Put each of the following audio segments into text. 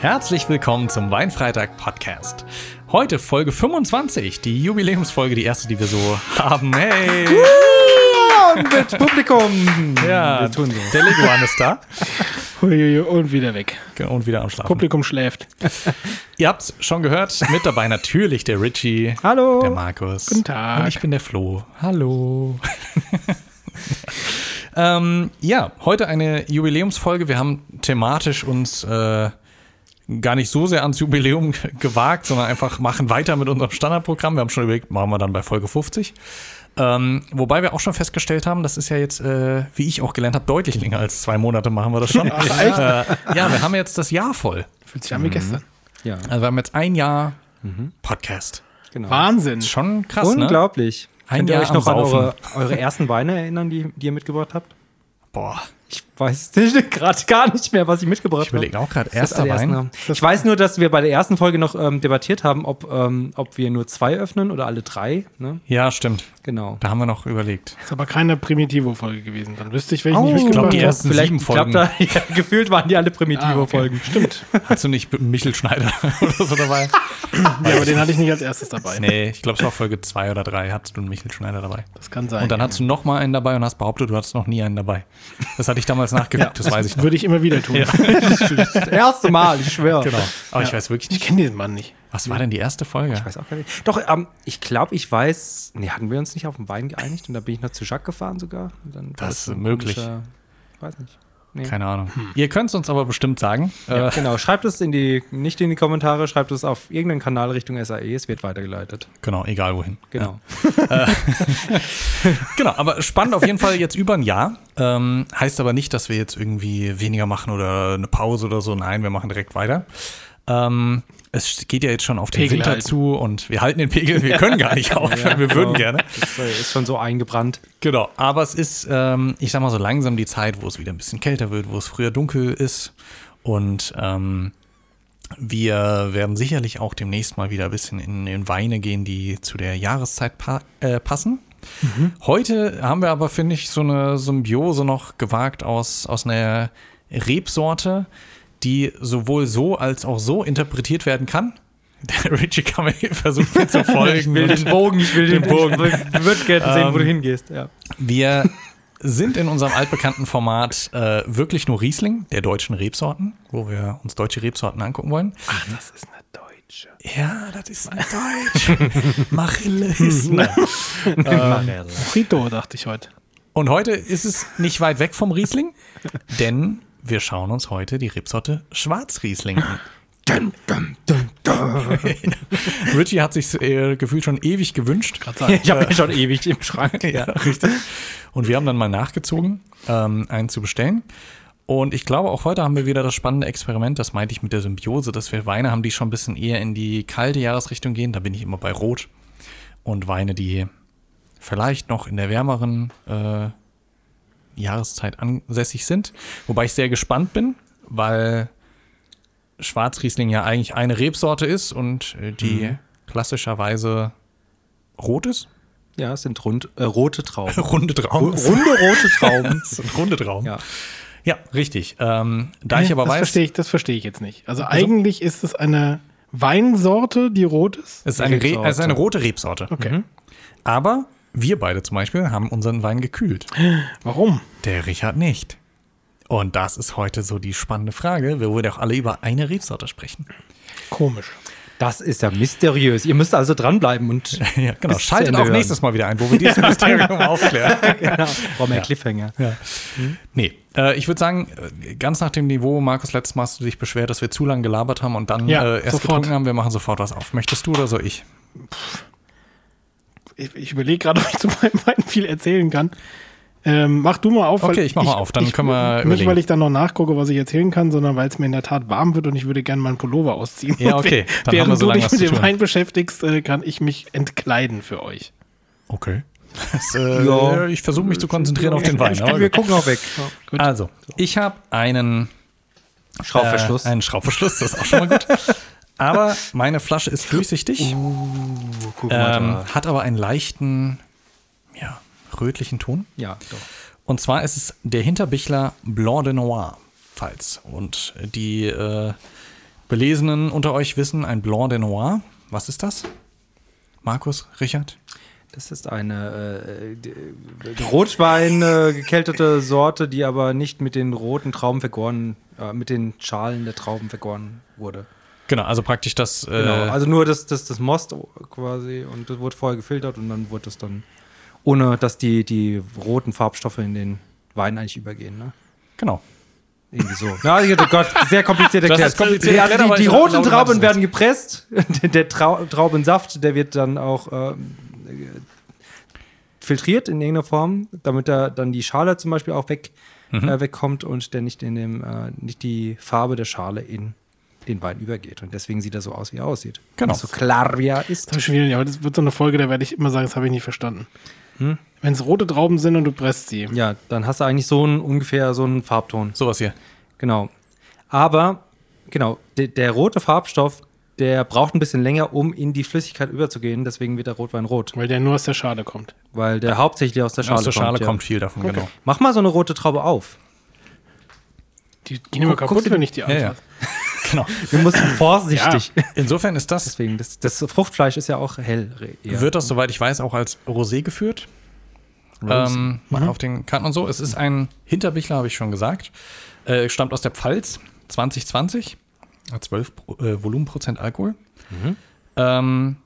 Herzlich willkommen zum Weinfreitag Podcast. Heute Folge 25, die Jubiläumsfolge, die erste, die wir so haben. Hey! Mit Publikum. Ja, wir tun so. der Leguan ist da Und wieder weg. und wieder am Schlafen. Publikum schläft. Ihr habt's schon gehört, mit dabei natürlich der Richie, Hallo. der Markus. Guten Tag. Und ich bin der Flo. Hallo. ähm, ja, heute eine Jubiläumsfolge. Wir haben thematisch uns äh, gar nicht so sehr ans Jubiläum gewagt, sondern einfach machen weiter mit unserem Standardprogramm. Wir haben schon überlegt, machen wir dann bei Folge 50. Ähm, wobei wir auch schon festgestellt haben, das ist ja jetzt, äh, wie ich auch gelernt habe, deutlich länger als zwei Monate machen wir das schon. Ach, echt? Äh, ja, wir haben jetzt das Jahr voll. Fühlt sich an wie gestern. Ja, Also wir haben jetzt ein Jahr Podcast. genau. Wahnsinn. Schon krass, ne? Unglaublich. Ein Könnt ihr Jahr euch noch an eure, eure ersten Weine erinnern, die, die ihr mitgebracht habt? Boah, Ich weiß nicht, gerade gar nicht mehr, was ich mitgebracht ich überlege auch gerade, habe. Erster Wein. Ich weiß nur, dass wir bei der ersten Folge noch ähm, debattiert haben, ob, ähm, ob wir nur zwei öffnen oder alle drei. Ne? Ja, stimmt. Genau. Da haben wir noch überlegt. Ist aber keine Primitivo-Folge gewesen. Dann wüsste ich, welchen Oh, ich ich glaub, mitgebracht die habe. ersten Vielleicht sieben Folgen. da, ja, gefühlt waren die alle Ah, Primitivo-Folgen. okay. Stimmt. Hast du nicht Michel Schneider oder so dabei? Ja, aber den hatte ich nicht als erstes dabei. Nee, ich glaube, es war Folge zwei oder drei, hattest du einen Michel Schneider dabei. Das kann sein. Und dann ja. hattest du noch mal einen dabei und hast behauptet, du hattest noch nie einen dabei. Das hatte ich damals nachgeguckt, das weiß ich noch. Würde ich immer wieder tun. Das erste Mal, ich schwöre. Genau. Aber ich weiß wirklich Ich nicht, kenne diesen Mann nicht. was war denn die erste Folge? Ich weiß auch gar nicht. Doch, ähm, ich glaube, ich weiß. Nee, hatten wir uns nicht auf den Wein geeinigt und da bin ich noch zu Jacques gefahren sogar. Das ist möglich. komischer- Weiß nicht. Nee. Keine Ahnung. Ihr könnt es uns aber bestimmt sagen. Ja, Äh, genau, schreibt es in die, nicht in die Kommentare, schreibt es auf irgendeinen Kanal Richtung SAE, es wird weitergeleitet. genau, egal wohin. Genau. Genau, aber spannend auf jeden Fall jetzt über ein Jahr. Ähm, heißt aber nicht, dass wir jetzt irgendwie weniger machen oder eine Pause oder so. Nein, wir machen direkt weiter. Ähm, es geht ja jetzt schon auf den Pegel Winter halten. zu und wir halten den Pegel. Wir können gar nicht aufhören, wir würden gerne. Das äh, ist schon so eingebrannt. Genau, aber es ist, ähm, ich sag mal so langsam die Zeit, wo es wieder ein bisschen kälter wird, wo es früher dunkel ist. Und ähm, wir werden sicherlich auch demnächst mal wieder ein bisschen in, in Weine gehen, die zu der Jahreszeit pa äh, passen. Heute haben wir aber, finde ich, so eine Symbiose noch gewagt aus, aus einer Rebsorte, die sowohl so als auch so interpretiert werden kann. Der Richie kann mir versuchen mir zu folgen. und- Bogen, ich will den Bogen. Ich würde gerne sehen, wo du Ähm, hingehst. Ja. Wir sind in unserem altbekannten Format äh, wirklich nur Riesling der deutschen Rebsorten, wo wir uns deutsche Rebsorten angucken wollen. Ach, das ist eine Deutsche. Ja, das ist ein Deutsch. Machillisme. Frito, dachte ich heute. Und heute ist es nicht weit weg vom Riesling, denn wir schauen uns heute die Rebsorte Schwarzriesling an. Richie hat sich äh, gefühlt schon ewig gewünscht. Ich habe ihn schon ewig im Schrank. Ja, richtig. Und wir haben dann mal nachgezogen, ähm, einen zu bestellen. Und ich glaube, auch heute haben wir wieder das spannende Experiment, das meinte ich mit der Symbiose, dass wir Weine haben, die schon ein bisschen eher in die kalte Jahresrichtung gehen. Da bin ich immer bei Rot. Und Weine, die vielleicht noch in der wärmeren äh, Jahreszeit ansässig sind. Wobei ich sehr gespannt bin, weil Schwarzriesling ja eigentlich eine Rebsorte ist und äh, die klassischerweise rot ist. Ja, es sind rund, äh, rote Trauben. Runde Trauben. Runde rote Trauben. Das sind runde Trauben. Ja. Ja, richtig. Ähm, da ich aber das weiß, verstehe ich, das verstehe ich jetzt nicht. Also, eigentlich ist es eine Weinsorte, die rot ist. es ist eine, Re es ist eine rote Rebsorte. Okay. Aber wir beide zum Beispiel haben unseren Wein gekühlt. Warum? Der Richard nicht. Und das ist heute so die spannende Frage. Wir wollen auch alle über eine Rebsorte sprechen. Komisch. Das ist ja mysteriös. Ihr müsst also dranbleiben und Ja, genau. Schaltet auch hören. nächstes Mal wieder ein, wo wir dieses Mysterium aufklären. genau. brauchen wir Cliffhanger. Ja. Nee, äh, ich würde sagen, äh, ganz nach dem Niveau, Markus, letztes Mal hast du dich beschwert, dass wir zu lange gelabert haben und dann Ja, äh, erst sofort. getrunken haben. Wir machen sofort was auf. Möchtest du oder so ich? Ich, ich überlege gerade, ob ich zu meinem Wein viel erzählen kann. Ähm, mach du mal auf. weil Okay, ich mach mal auf, dann ich, können wir Nicht, überlegen. weil ich dann noch nachgucke, was ich erzählen kann, sondern weil es mir in der Tat warm wird und ich würde gerne meinen Pullover ausziehen. Ja, okay, dann Während haben wir so du lange dich was mit dem. Wein beschäftigst, äh, kann ich mich entkleiden für euch. Okay. Das, äh, Ja. Ich versuche mich zu konzentrieren auf den Wein. Aber Wir gut. gucken auch weg. Also, ich habe einen Schraubverschluss. Äh, einen Schraubverschluss, das ist auch schon mal gut. Aber meine Flasche ist durchsichtig, Guck mal ähm, hat aber einen leichten, ja, rötlichen Ton. Ja, doch. Und zwar ist es der Hinterbichler Blanc de Noir, falls. Und die äh, Belesenen unter euch wissen, ein Blanc de Noir, was ist das? Markus, Richard? Das ist eine äh, Rotwein äh, gekältete Sorte, die aber nicht mit den roten Trauben vergoren, äh, mit den Schalen der Trauben vergoren wurde. Genau, also praktisch das. Äh, Genau. Also nur das, das, das Most quasi und das wurde vorher gefiltert und dann wurde es dann, ohne dass die, die roten Farbstoffe in den Wein eigentlich übergehen. Ne? genau. Irgendwie so. Na, oh Gott, sehr kompliziert Das erklärt. kompliziert also die, die roten Trauben werden gepresst. Der Trau Traubensaft, der wird dann auch äh, filtriert in irgendeiner Form, damit da dann die Schale zum Beispiel auch weg, Mhm. äh, wegkommt und der nicht in dem, äh, nicht die Farbe der Schale in den Wein übergeht. Und deswegen sieht er so aus, wie er aussieht. Genau. So klar, wie er ist. Das, schon wieder, ja, aber das wird so eine Folge, da werde ich immer sagen, das habe ich nicht verstanden. Wenn es rote Trauben sind und du presst sie. Ja, dann hast du eigentlich so einen, ungefähr so einen Farbton. Sowas hier. Genau. Aber, genau, de, der rote Farbstoff, der braucht ein bisschen länger, um in die Flüssigkeit überzugehen. Deswegen wird der Rotwein rot. Weil der nur aus der Schale kommt. Weil der hauptsächlich aus der Schale Aus der Schale kommt. kommt, ja. viel davon, genau. Mach mal so eine rote Traube auf. Die gehen immer kaputt, wenn ich die Ja, ja. Genau. Wir müssen vorsichtig. Insofern ist das, Deswegen, das, das Fruchtfleisch ist ja auch hell. eher. wird das, soweit ich weiß, auch als Rosé geführt. Ähm, Auf den Karten und so. Es ist ein Hinterbichler, habe ich schon gesagt. Äh, stammt aus der Pfalz 2020. Hat 12 Pro- äh, Volumenprozent Alkohol. Ähm,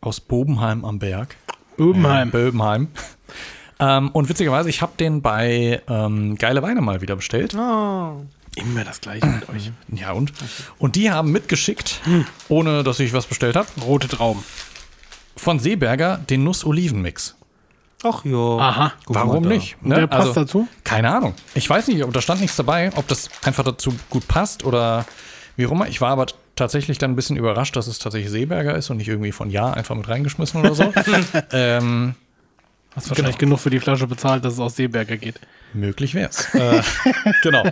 aus Bobenheim am Berg. Böbenheim. Böbenheim. ähm, und witzigerweise, ich habe den bei ähm, Geile Weine mal wieder bestellt. Oh. Immer das gleiche mit euch. Ja, und? Und die haben mitgeschickt, ohne dass ich was bestellt habe, Rote Trauben. von Seeberger den Nuss-Oliven-Mix. Ach ja. Aha. Warum da. nicht? Und der passt dazu? Keine Ahnung. Ich weiß nicht, ob da stand nichts dabei, ob das einfach dazu gut passt oder wie auch immer. Ich war aber tatsächlich dann ein bisschen überrascht, dass es tatsächlich Seeberger ist und nicht irgendwie von Ja einfach mit reingeschmissen oder so. ähm, Hast wahrscheinlich genug für die Flasche bezahlt, dass es aus Seeberger geht. möglich wär's. äh, genau.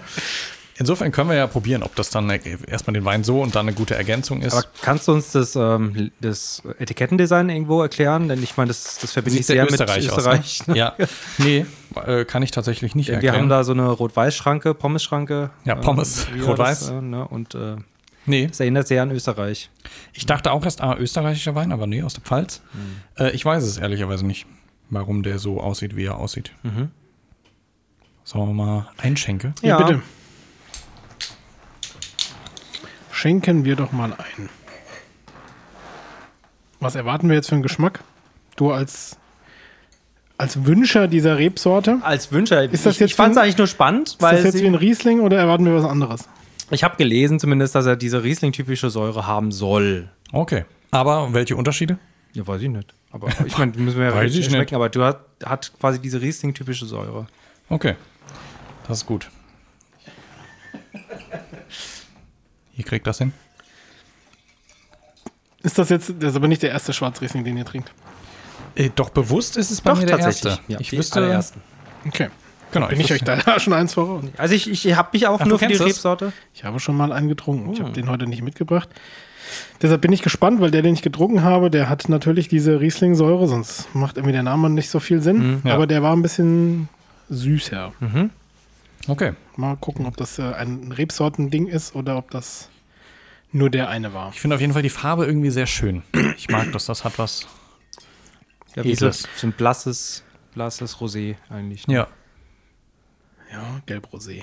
Insofern können wir ja probieren, ob das dann äh, erstmal den Wein so und dann eine gute Ergänzung ist. Aber kannst du uns das, ähm, das Etikettendesign irgendwo erklären? Denn ich meine, das, das verbinde ich sehr sehr mit Österreich, Österreich. aus. Ne? Ja. Nee, äh, kann ich tatsächlich nicht Wir erklären. haben da so eine Rot-Weiß-Schranke, Pommes-Schranke. Ja, Pommes, wie war Rot-Weiß. Äh, ne? Und äh, nee, das erinnert sehr an Österreich. ich dachte auch erst, ah, österreichischer Wein, aber nee, aus der Pfalz. Äh, ich weiß es ehrlicherweise nicht, warum der so aussieht, wie er aussieht. Sollen wir mal einschenke? Ja, Ja. bitte. Schenken wir doch mal ein. Was erwarten wir jetzt für einen Geschmack? Du als, als Wünscher dieser Rebsorte? Als Wünscher. Ist das ich jetzt ich fand es eigentlich nur spannend, Ist das weil jetzt wie ein Riesling oder erwarten wir was anderes? ich habe gelesen zumindest, dass er diese Riesling-typische Säure haben soll. Okay. Aber welche Unterschiede? Ja, weiß ich nicht. Aber ich meine, die müssen wir ja Weiß ich schmecken, nicht. aber du hat, hat quasi diese Riesling-typische Säure. Okay. Das ist gut. Ihr kriegt das hin. Ist das jetzt, das ist aber nicht der erste Schwarzriesling, den ihr trinkt. Äh, doch bewusst ist es bei Doch, mir der tatsächlich. erste. Ja, ich wüsste, allerersten. Okay. genau, Bin ich euch wüsste- da schon eins voraus? Also ich, ich habe mich auch Ach, nur für die? Rebsorte. Ich habe schon mal einen getrunken. Oh. Ich habe den heute nicht mitgebracht. Deshalb bin ich gespannt, weil der, den ich getrunken habe, der hat natürlich diese Riesling-Säure, sonst macht irgendwie der Name nicht so viel Sinn. Mhm, ja. Aber der war ein bisschen süßer. Okay. Mal gucken, ob das äh, ein Rebsorten-Ding ist oder ob das nur der eine war. Ich finde auf jeden Fall die Farbe irgendwie sehr schön. Ich mag das. Das hat was. Ja, wie so, ein blasses, blasses Rosé eigentlich. ne? Ja. Ja, Gelb-Rosé.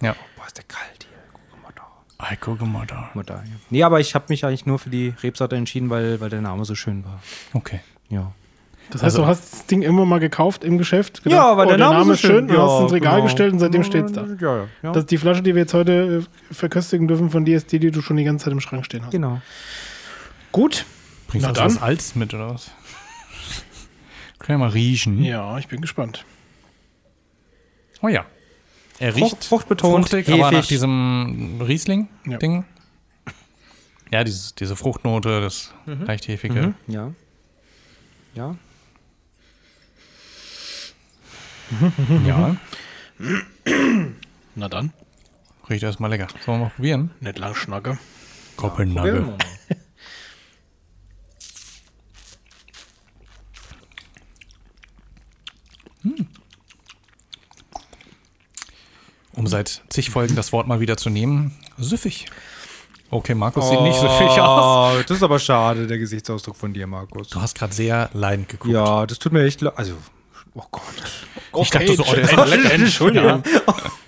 Ja. Boah, ist der kalt hier. Guck mal da. Ei, guck mal da. Mal da ja. Nee, aber ich habe mich eigentlich nur für die Rebsorte entschieden, weil, weil der Name so schön war. Okay. Ja. Das heißt, Also- du hast das Ding immer mal gekauft im Geschäft? gedacht, Ja, weil oh, der Name ist so schön. schön- Du hast es Ja, ins Regal genau. gestellt und seitdem steht es da. Ja, ja. ja. Das ist die Flasche, die wir jetzt heute äh, verköstigen dürfen von dir, ist die, die du schon die ganze Zeit im Schrank stehen hast. genau. Gut. Bringst Na du dann. was Altes mit oder was? Können wir mal riechen. Ja, ich bin gespannt. Oh ja. Er Frucht- riecht fruchtbetont, fruchtig, aber nach hefig. diesem Riesling-Ding. Ja. Ja, dieses, diese Fruchtnote, das leicht hefige. Mhm. Ja. Ja. Ja, Na dann, riecht erstmal lecker. Sollen wir mal probieren? nicht lang schnacke. Kopenhagen. Um seit zig Folgen das Wort mal wieder zu nehmen, süffig. Okay, Markus sieht nicht süffig aus. Oh, das ist aber schade, der Gesichtsausdruck von dir, Markus. Du hast gerade sehr leidend geguckt. Ja, das tut mir echt leid. Also, oh Gott. ich dachte so, oh, der ist lecker. Entschuldigung.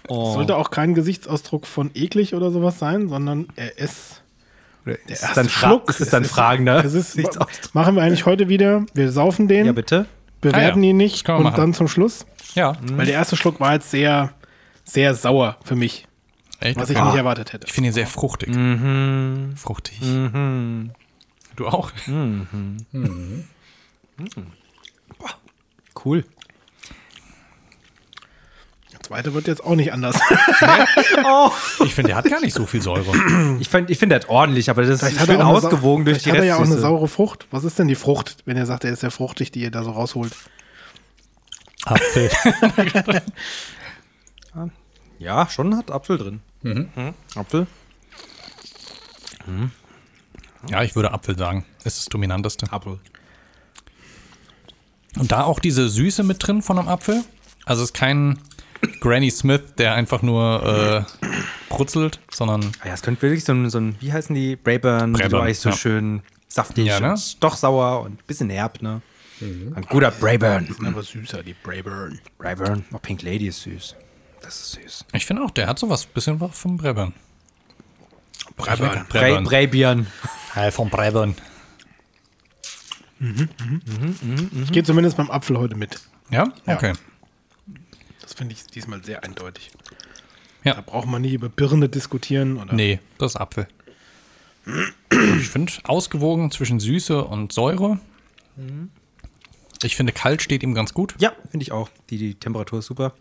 Oh. Sollte auch kein Gesichtsausdruck von eklig oder sowas sein, sondern er ist. Oder ist erste dann, Schluck. ist es dann ist- fragender? Es ist, machen wir eigentlich heute wieder. Wir saufen den, Ja, bitte. bewerten Ah ja, ihn nicht und machen. dann zum Schluss. Ja, Weil der erste Schluck war jetzt sehr, sehr sauer für mich, echt? was ich Ah, nicht erwartet hätte. Ich finde ihn sehr fruchtig. Fruchtig. Du auch? Cool. Der zweite wird jetzt auch nicht anders. Ich finde, der hat gar nicht so viel Säure. Ich finde, ich find, der hat ordentlich, aber das ist Vielleicht hat schön ausgewogen durch die hat er ja auch eine saure Frucht. Was ist denn die Frucht, wenn er sagt, er ist sehr fruchtig, die ihr da so rausholt? Apfel. Ja, schon hat Apfel drin. Mhm. Apfel? Ja, ich würde Apfel sagen. Ist das dominanteste. Apfel. Und da auch diese Süße mit drin von einem Apfel. Also es ist kein Granny Smith, der einfach nur äh, brutzelt, sondern Ah Ja, es könnte wirklich so ein, so ein wie heißen die? Brayburn, die Brayburn, so eigentlich so ja. schön saftig, Ja, ne? und doch sauer und ein bisschen herb, ne? Ein guter Brayburn. Aber süßer, die Brayburn. Brayburn. Oh, Pink Lady ist süß. Das ist süß. ich finde auch, der hat sowas bisschen was vom Brebern. Brayburn. Bray, Brayburn. Braybieren. Hey, vom Brebern. Ich gehe zumindest beim Apfel heute mit. Ja? Okay. Das finde ich diesmal sehr eindeutig. Ja. Da braucht man nicht über Birne diskutieren. Oder Nee, das ist Apfel. Ich finde ausgewogen zwischen Süße und Säure. Ich finde, kalt steht ihm ganz gut. Ja, finde ich auch. Die, die Temperatur ist super.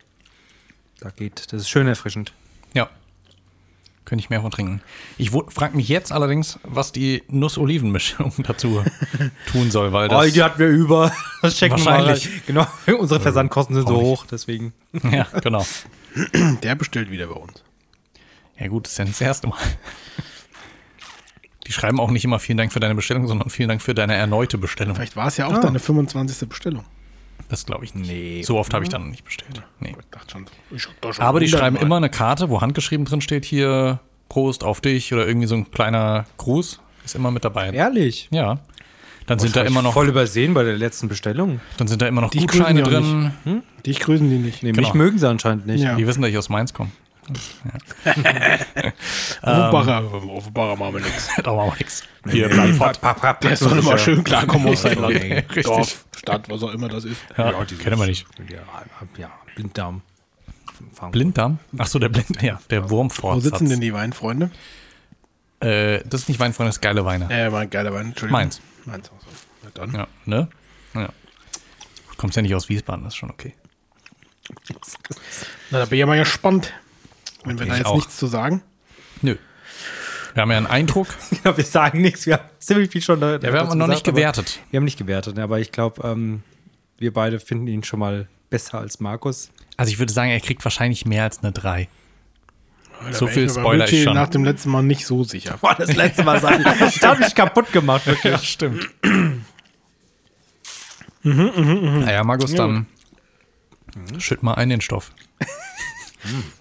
Da geht, das ist schön erfrischend. Ja. Könnte ich mehr von trinken. Ich frage mich jetzt allerdings, was die Nuss-Oliven-Mischung dazu tun soll, weil Oh, das. die hatten wir über. Das checken wir mal. Wahrscheinlich. Genau, unsere Versandkosten sind so hoch, deswegen. ja, genau. Der bestellt wieder bei uns. Ja, gut, das ist ja nicht das erste Mal. Die schreiben auch nicht immer vielen Dank für deine Bestellung, sondern vielen Dank für deine erneute Bestellung. Vielleicht war es ja auch Ah. deine 25. Bestellung. Das glaube ich nicht. Nee. So oft habe ich dann noch nicht bestellt. Nee. Ich dachte schon, ich schon Aber die 100 schreiben Mal. immer eine Karte, wo handgeschrieben drin steht, hier Prost auf dich oder irgendwie so ein kleiner Gruß. Ist immer mit dabei. Ehrlich. Ja. Dann sind da immer noch, Voll übersehen bei der letzten Bestellung. dann sind da immer noch Die Gutscheine drin. Dich grüßen die nicht. Nee, Genau. mich mögen sie anscheinend nicht. Ja. Die wissen, dass ich aus Mainz komme. Offenbacher, Offenbacher machen wir nichts. da war auch nichts. Hier, Blandfahrt. Der soll immer schön klarkommen aus seinem Land. Dorf, Stadt, was auch immer das ist. Ja, die kennen wir nicht. Ja, ja Blinddarm. Blinddarm? Ach so, der Blind, ja, der Wo Wurmfortsatz. sitzen denn die Weinfreunde? Äh, das ist nicht Weinfreund, das ist geile Weine. Äh, war ein geiler Wein. Entschuldigung. Mainz. Mainz auch so. Na dann. Ja, ne? Ja. Du kommst ja nicht aus Wiesbaden, das ist schon okay. Na, da bin ich ja mal gespannt. Wenn wir da ich jetzt auch. nichts zu sagen. Nö. Wir haben ja einen Eindruck. Ja, wir sagen nichts. Wir haben ziemlich viel schon da. Ja, wir haben noch nicht gewertet. Wir haben nicht gewertet, aber ich glaube, ähm, wir beide finden ihn schon mal besser als Markus. Also ich würde sagen, er kriegt wahrscheinlich mehr als eine 3. Da So viel ich Spoiler ich schon. nach dem letzten Mal nicht so sicher. Boah, das letzte Mal sagen. Ich habe mich kaputt gemacht, wirklich. stimmt. Naja, Markus, dann schütt mal ein den Stoff.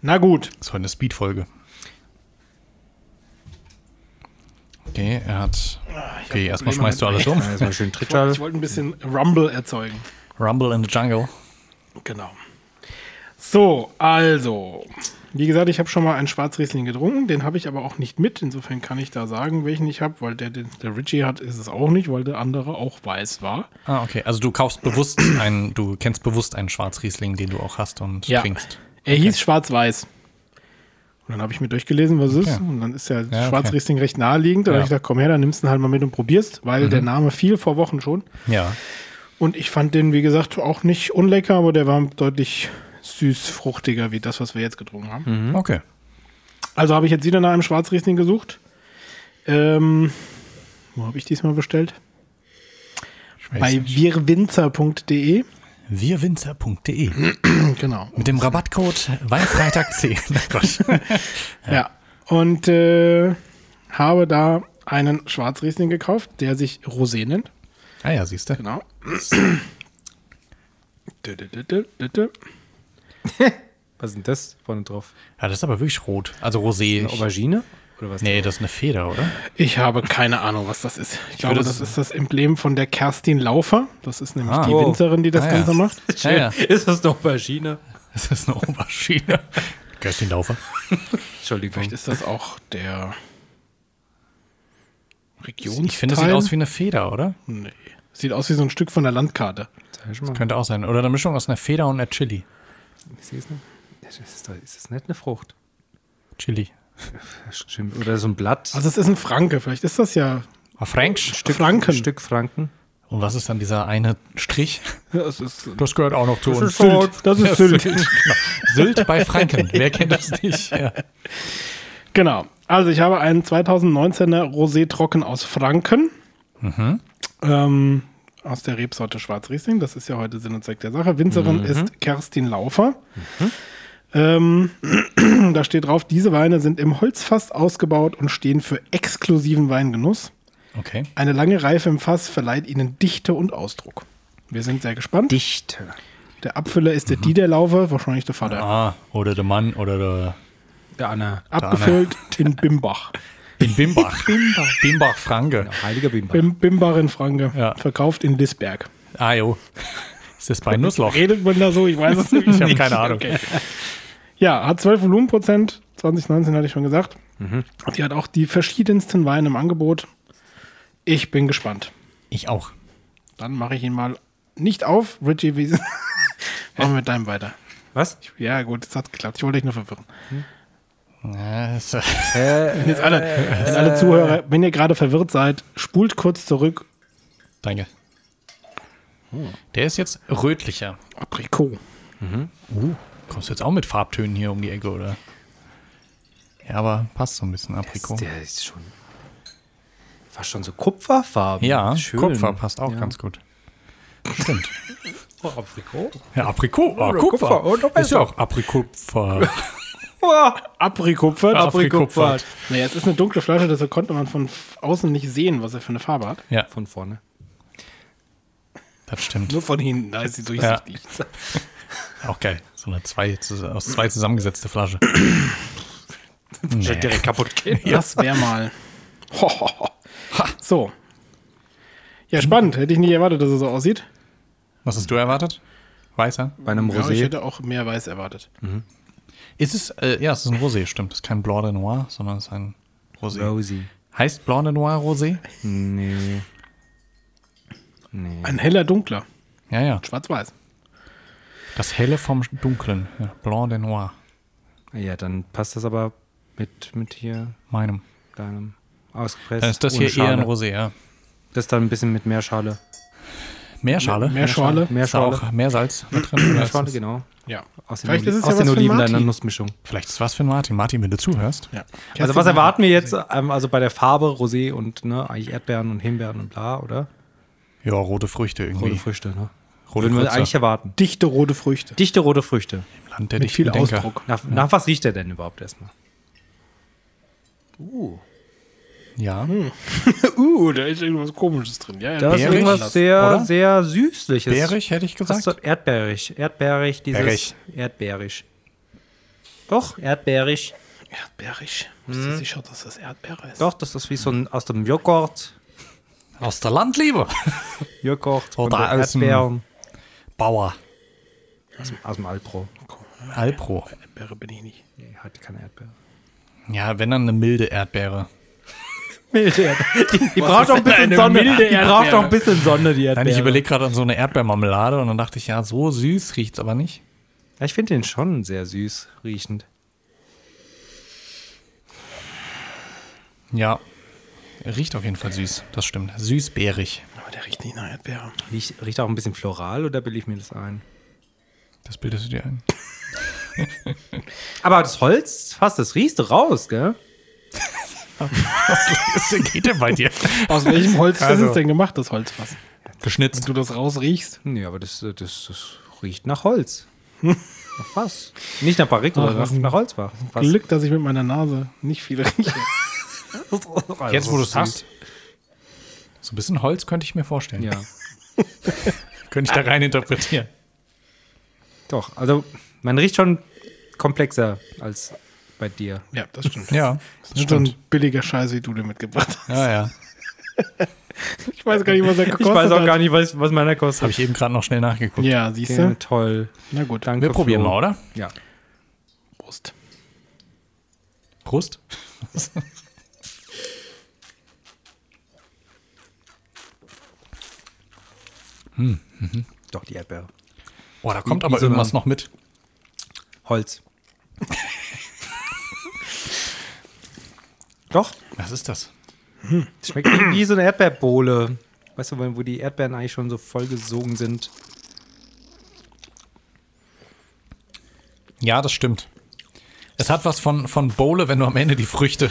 Na gut. Das ist heute eine Speed-Folge. Okay, er hat. Okay, erstmal schmeißt du alles um. Erstmal schön Ich wollte ein bisschen Rumble erzeugen. Rumble in the Jungle. Genau. So, also. Wie gesagt, ich habe schon mal einen Schwarzriesling getrunken. Den habe ich aber auch nicht mit. Insofern kann ich da sagen, welchen ich habe, weil der, den der Richie hat, ist es auch nicht, weil der andere auch weiß war. Ah, okay. Also du kaufst bewusst einen, du kennst bewusst einen Schwarzriesling, den du auch hast und Ja. trinkst. Er hieß Schwarz-Weiß. Und dann habe ich mir durchgelesen, was es ist. Okay. Und dann ist ja, okay. Schwarzriesling recht naheliegend. Da Ja. habe ich gedacht, komm her, dann nimmst du ihn halt mal mit und probierst, weil Mhm. der Name fiel vor Wochen schon. Ja. Und ich fand den, wie gesagt, auch nicht unlecker, aber der war deutlich süß-fruchtiger wie das, was wir jetzt getrunken haben. Okay. Also habe ich jetzt wieder nach einem Schwarzriesling gesucht. Ähm, wo habe ich diesmal bestellt? bei wirwinzer.de. Wirwinzer.de. Genau. Mit dem Rabattcode Weinfreitag 10. Na Gott. Ja. Und äh, habe da einen Schwarzriesling gekauft, der sich Rosé nennt. Ah ja, siehst du. Genau. Was ist denn das vorne drauf? Ja, das ist aber wirklich rot. Also Rosé. Eine Aubergine? Oder was? Nee, das ist eine Feder, oder? Ich habe keine Ahnung, was das ist. Ich glaube, würde das ist das Emblem von der Kerstin Laufer. Das ist nämlich Ah. die Oh. Winzerin, die das Ah, ja. Ganze macht. Ja, ja. Ist das eine Aubergine? Das ist eine Oberschiene. Kerstin Laufer. Entschuldigung. Vielleicht ist das auch der Regionsteil. Ich finde, es sieht aus wie eine Feder, oder? Nee. Sieht aus wie so ein Stück von der Landkarte. Ich mal. Könnte auch sein. Oder eine Mischung aus einer Feder und einer Chili. Ich sehe es nicht. Das ist, doch, ist das nicht eine Frucht? Chili. Oder so ein Blatt. Also es ist ein Franke. Vielleicht ist das ja Ah, Franksch. Stück Franken. Ein Stück Franken. Und was ist dann dieser eine Strich? Das ist, Das gehört auch noch zu das ist Sylt. Das ist Sylt. Genau. Sylt bei Franken. Wer kennt das nicht? Ja. Genau. Also ich habe einen 2019er Rosé Trocken aus Franken. Ähm, aus der Rebsorte Schwarzriesling. Das ist ja heute Sinn und Zweck der Sache. Winzerin ist Kerstin Laufer. Ähm, da steht drauf, diese Weine sind im Holzfass ausgebaut und stehen für exklusiven Weingenuss. Okay. Eine lange Reife im Fass verleiht ihnen Dichte und Ausdruck. Wir sind sehr gespannt. Dichte. Der Abfüller ist der Dieter Laufer, wahrscheinlich der Vater. Ah, oder der Mann oder der. Der Anna. Abgefüllt in Bimbach. In Bimbach. Bimbach. Bimbach Franke. Heiliger Bimbach. Bim, Bimbach in Franke. Ja. Verkauft in Lisberg. Ah, jo. Ist das bei Nussloch? Redet man da so? Ich weiß es nicht. Ich habe keine Ahnung. Okay. Ja, hat 12 Volumenprozent. 2019 hatte ich schon gesagt. Die hat auch die verschiedensten Weine im Angebot. Ich bin gespannt. Ich auch. Dann mache ich ihn mal nicht auf. Richie, wie machen wir mit deinem weiter? Was? Ja, gut, es hat geklappt. Ich wollte dich nur verwirren. Ist, äh, Wenn jetzt alle, wenn alle Zuhörer, wenn ihr gerade verwirrt seid, spult kurz zurück. danke. Der ist jetzt rötlicher. Aprikot. Uh, kommst du jetzt auch mit Farbtönen hier um die Ecke, oder? Ja, aber passt so ein bisschen, Aprikot. Der ist schon. Fast schon so Kupferfarben. Ja, Schön. Kupfer passt auch Ja. ganz gut. Stimmt. Oh, Aprikot. Ja, Aprikot. Ah, Oder Kupfer. Kupfer, oder ist ja auch Aprikopfer. Aprikopfert. Aprikopfert. Naja, es ist eine dunkle Flasche, deshalb konnte man von außen nicht sehen, was er für eine Farbe hat. ja, Von vorne. das stimmt. Nur von hinten, da ist sie durchsichtig. Auch geil. So eine zwei, aus zwei zusammengesetzte Flasche. Nee. Direkt kaputt gehen. Das wäre mal. Ho, ho, ho. So. Ja, spannend. Hätte ich nicht erwartet, dass es so aussieht. Was hast du erwartet? Weißer? Bei einem Ja, ich Rosé. hätte auch mehr Weiß erwartet. Ist es, äh, ja, es ist ein Rosé, stimmt. Es ist kein Blanc de Noir, sondern es ist ein Rosé. Rosy. Heißt Blanc de Noir Rosé? Nee. Nee. Ein heller, dunkler. Ja, ja. Schwarz-Weiß. Das Helle vom Dunklen. Ja, Blanc de Noir. Ja, dann passt das aber mit, mit hier Meinem. deinem ausgepresst. Dann ist das hier eher ein Schale. Rosé, ja. Das ist dann ein bisschen mit mehr Schale. Meerschale? Mehr Schale. Mehr Ist auch Meersalz mit drin? oder Mehr ist Schale, das- genau. Ja. Aus den, Vielleicht Oli ist es ja aus was den für Oliven in einer Martin. Nussmischung. Vielleicht ist es was für ein Martin. Martin, wenn du zuhörst. ja. Also was erwarten wir jetzt? Ähm, also bei der Farbe Rosé und ne, eigentlich Erdbeeren und Himbeeren und bla, oder? Ja, rote Früchte irgendwie. Rote Früchte, ne? Rote Würden wir eigentlich erwarten. Dichte rote Früchte. Dichte rote Früchte. Land der Mit viel Denker. Ausdruck. Nach, nach was riecht der denn überhaupt erstmal? Ja. Uh, da ist irgendwas komisches drin. Ja, ja. Da ist irgendwas sehr, oder? sehr süßliches. Bärig, hätte ich gesagt. das? Erdbeerig. Erdbeerig, dieses Bärig. Erdbeerig. Doch, erdbeerig. Erdbeerig. Bist du sicher, dass das Erdbeere ist? Doch, das ist wie so ein aus dem Joghurt. Aus der Landliebe. Joghurt Oder und aus dem- Erdbeeren. Bauer. Aus, dem- aus dem Alpro. Alpro. Erdbeere bin ich nicht. Nee, hat keine Erdbeere. Ja, wenn dann eine milde Erdbeere. Milde Erdbeere. Die, die braucht doch ein bisschen Sonne. Die braucht doch ein bisschen Sonne, die Erdbeere. Nein, ich überlege gerade an so eine Erdbeermarmelade und dann dachte ich, ja, so süß riecht's aber nicht. Ja, ich finde den schon sehr süß riechend. Ja. Riecht auf jeden Fall süß. Das stimmt. Süßbeerig. Aber der riecht nicht nach Erdbeere. Riecht, riecht auch ein bisschen floral oder bilde ich mir das ein? Das bildest du dir ein. Aber das Holz, fast, das riechst du raus, gell? Was geht denn bei dir? Aus welchem Holz Also- ist es denn gemacht, das Holzfass? Geschnitzt. Wenn du das rausriechst. Nee, aber das, äh, das, das riecht nach Holz. nach was? Nicht nach Barrik oder Ach, nach, nach Holz war. Was? Glück, dass ich mit meiner Nase nicht viel rieche. Jetzt, wo du es hast. So ein bisschen Holz könnte ich mir vorstellen. Ja, Könnte ich da rein interpretieren. doch. Also, man riecht schon komplexer als bei dir. ja, das stimmt. Ja, Das das ist so ein billiger Scheiß, wie du dir mitgebracht hast. Ja, ja. Ich weiß gar nicht, was er gekostet Ich weiß auch hat. gar nicht, was, was meiner Habe kostet. ich eben gerade noch schnell nachgeguckt. Ja, siehst du? toll. Na gut, Danke, Wir probieren Flo. mal, oder? Ja. Prost. Prost. Doch, die Erdbeere. Oh, da kommt Wie- aber wie so irgendwas noch mit. Holz. Doch, Was ist das? das schmeckt wie, so eine Erdbeerbohle. Weißt du, wo die Erdbeeren eigentlich schon so vollgesogen sind? Ja, das stimmt. Es hat was von, von Bowle, wenn du am Ende die Früchte,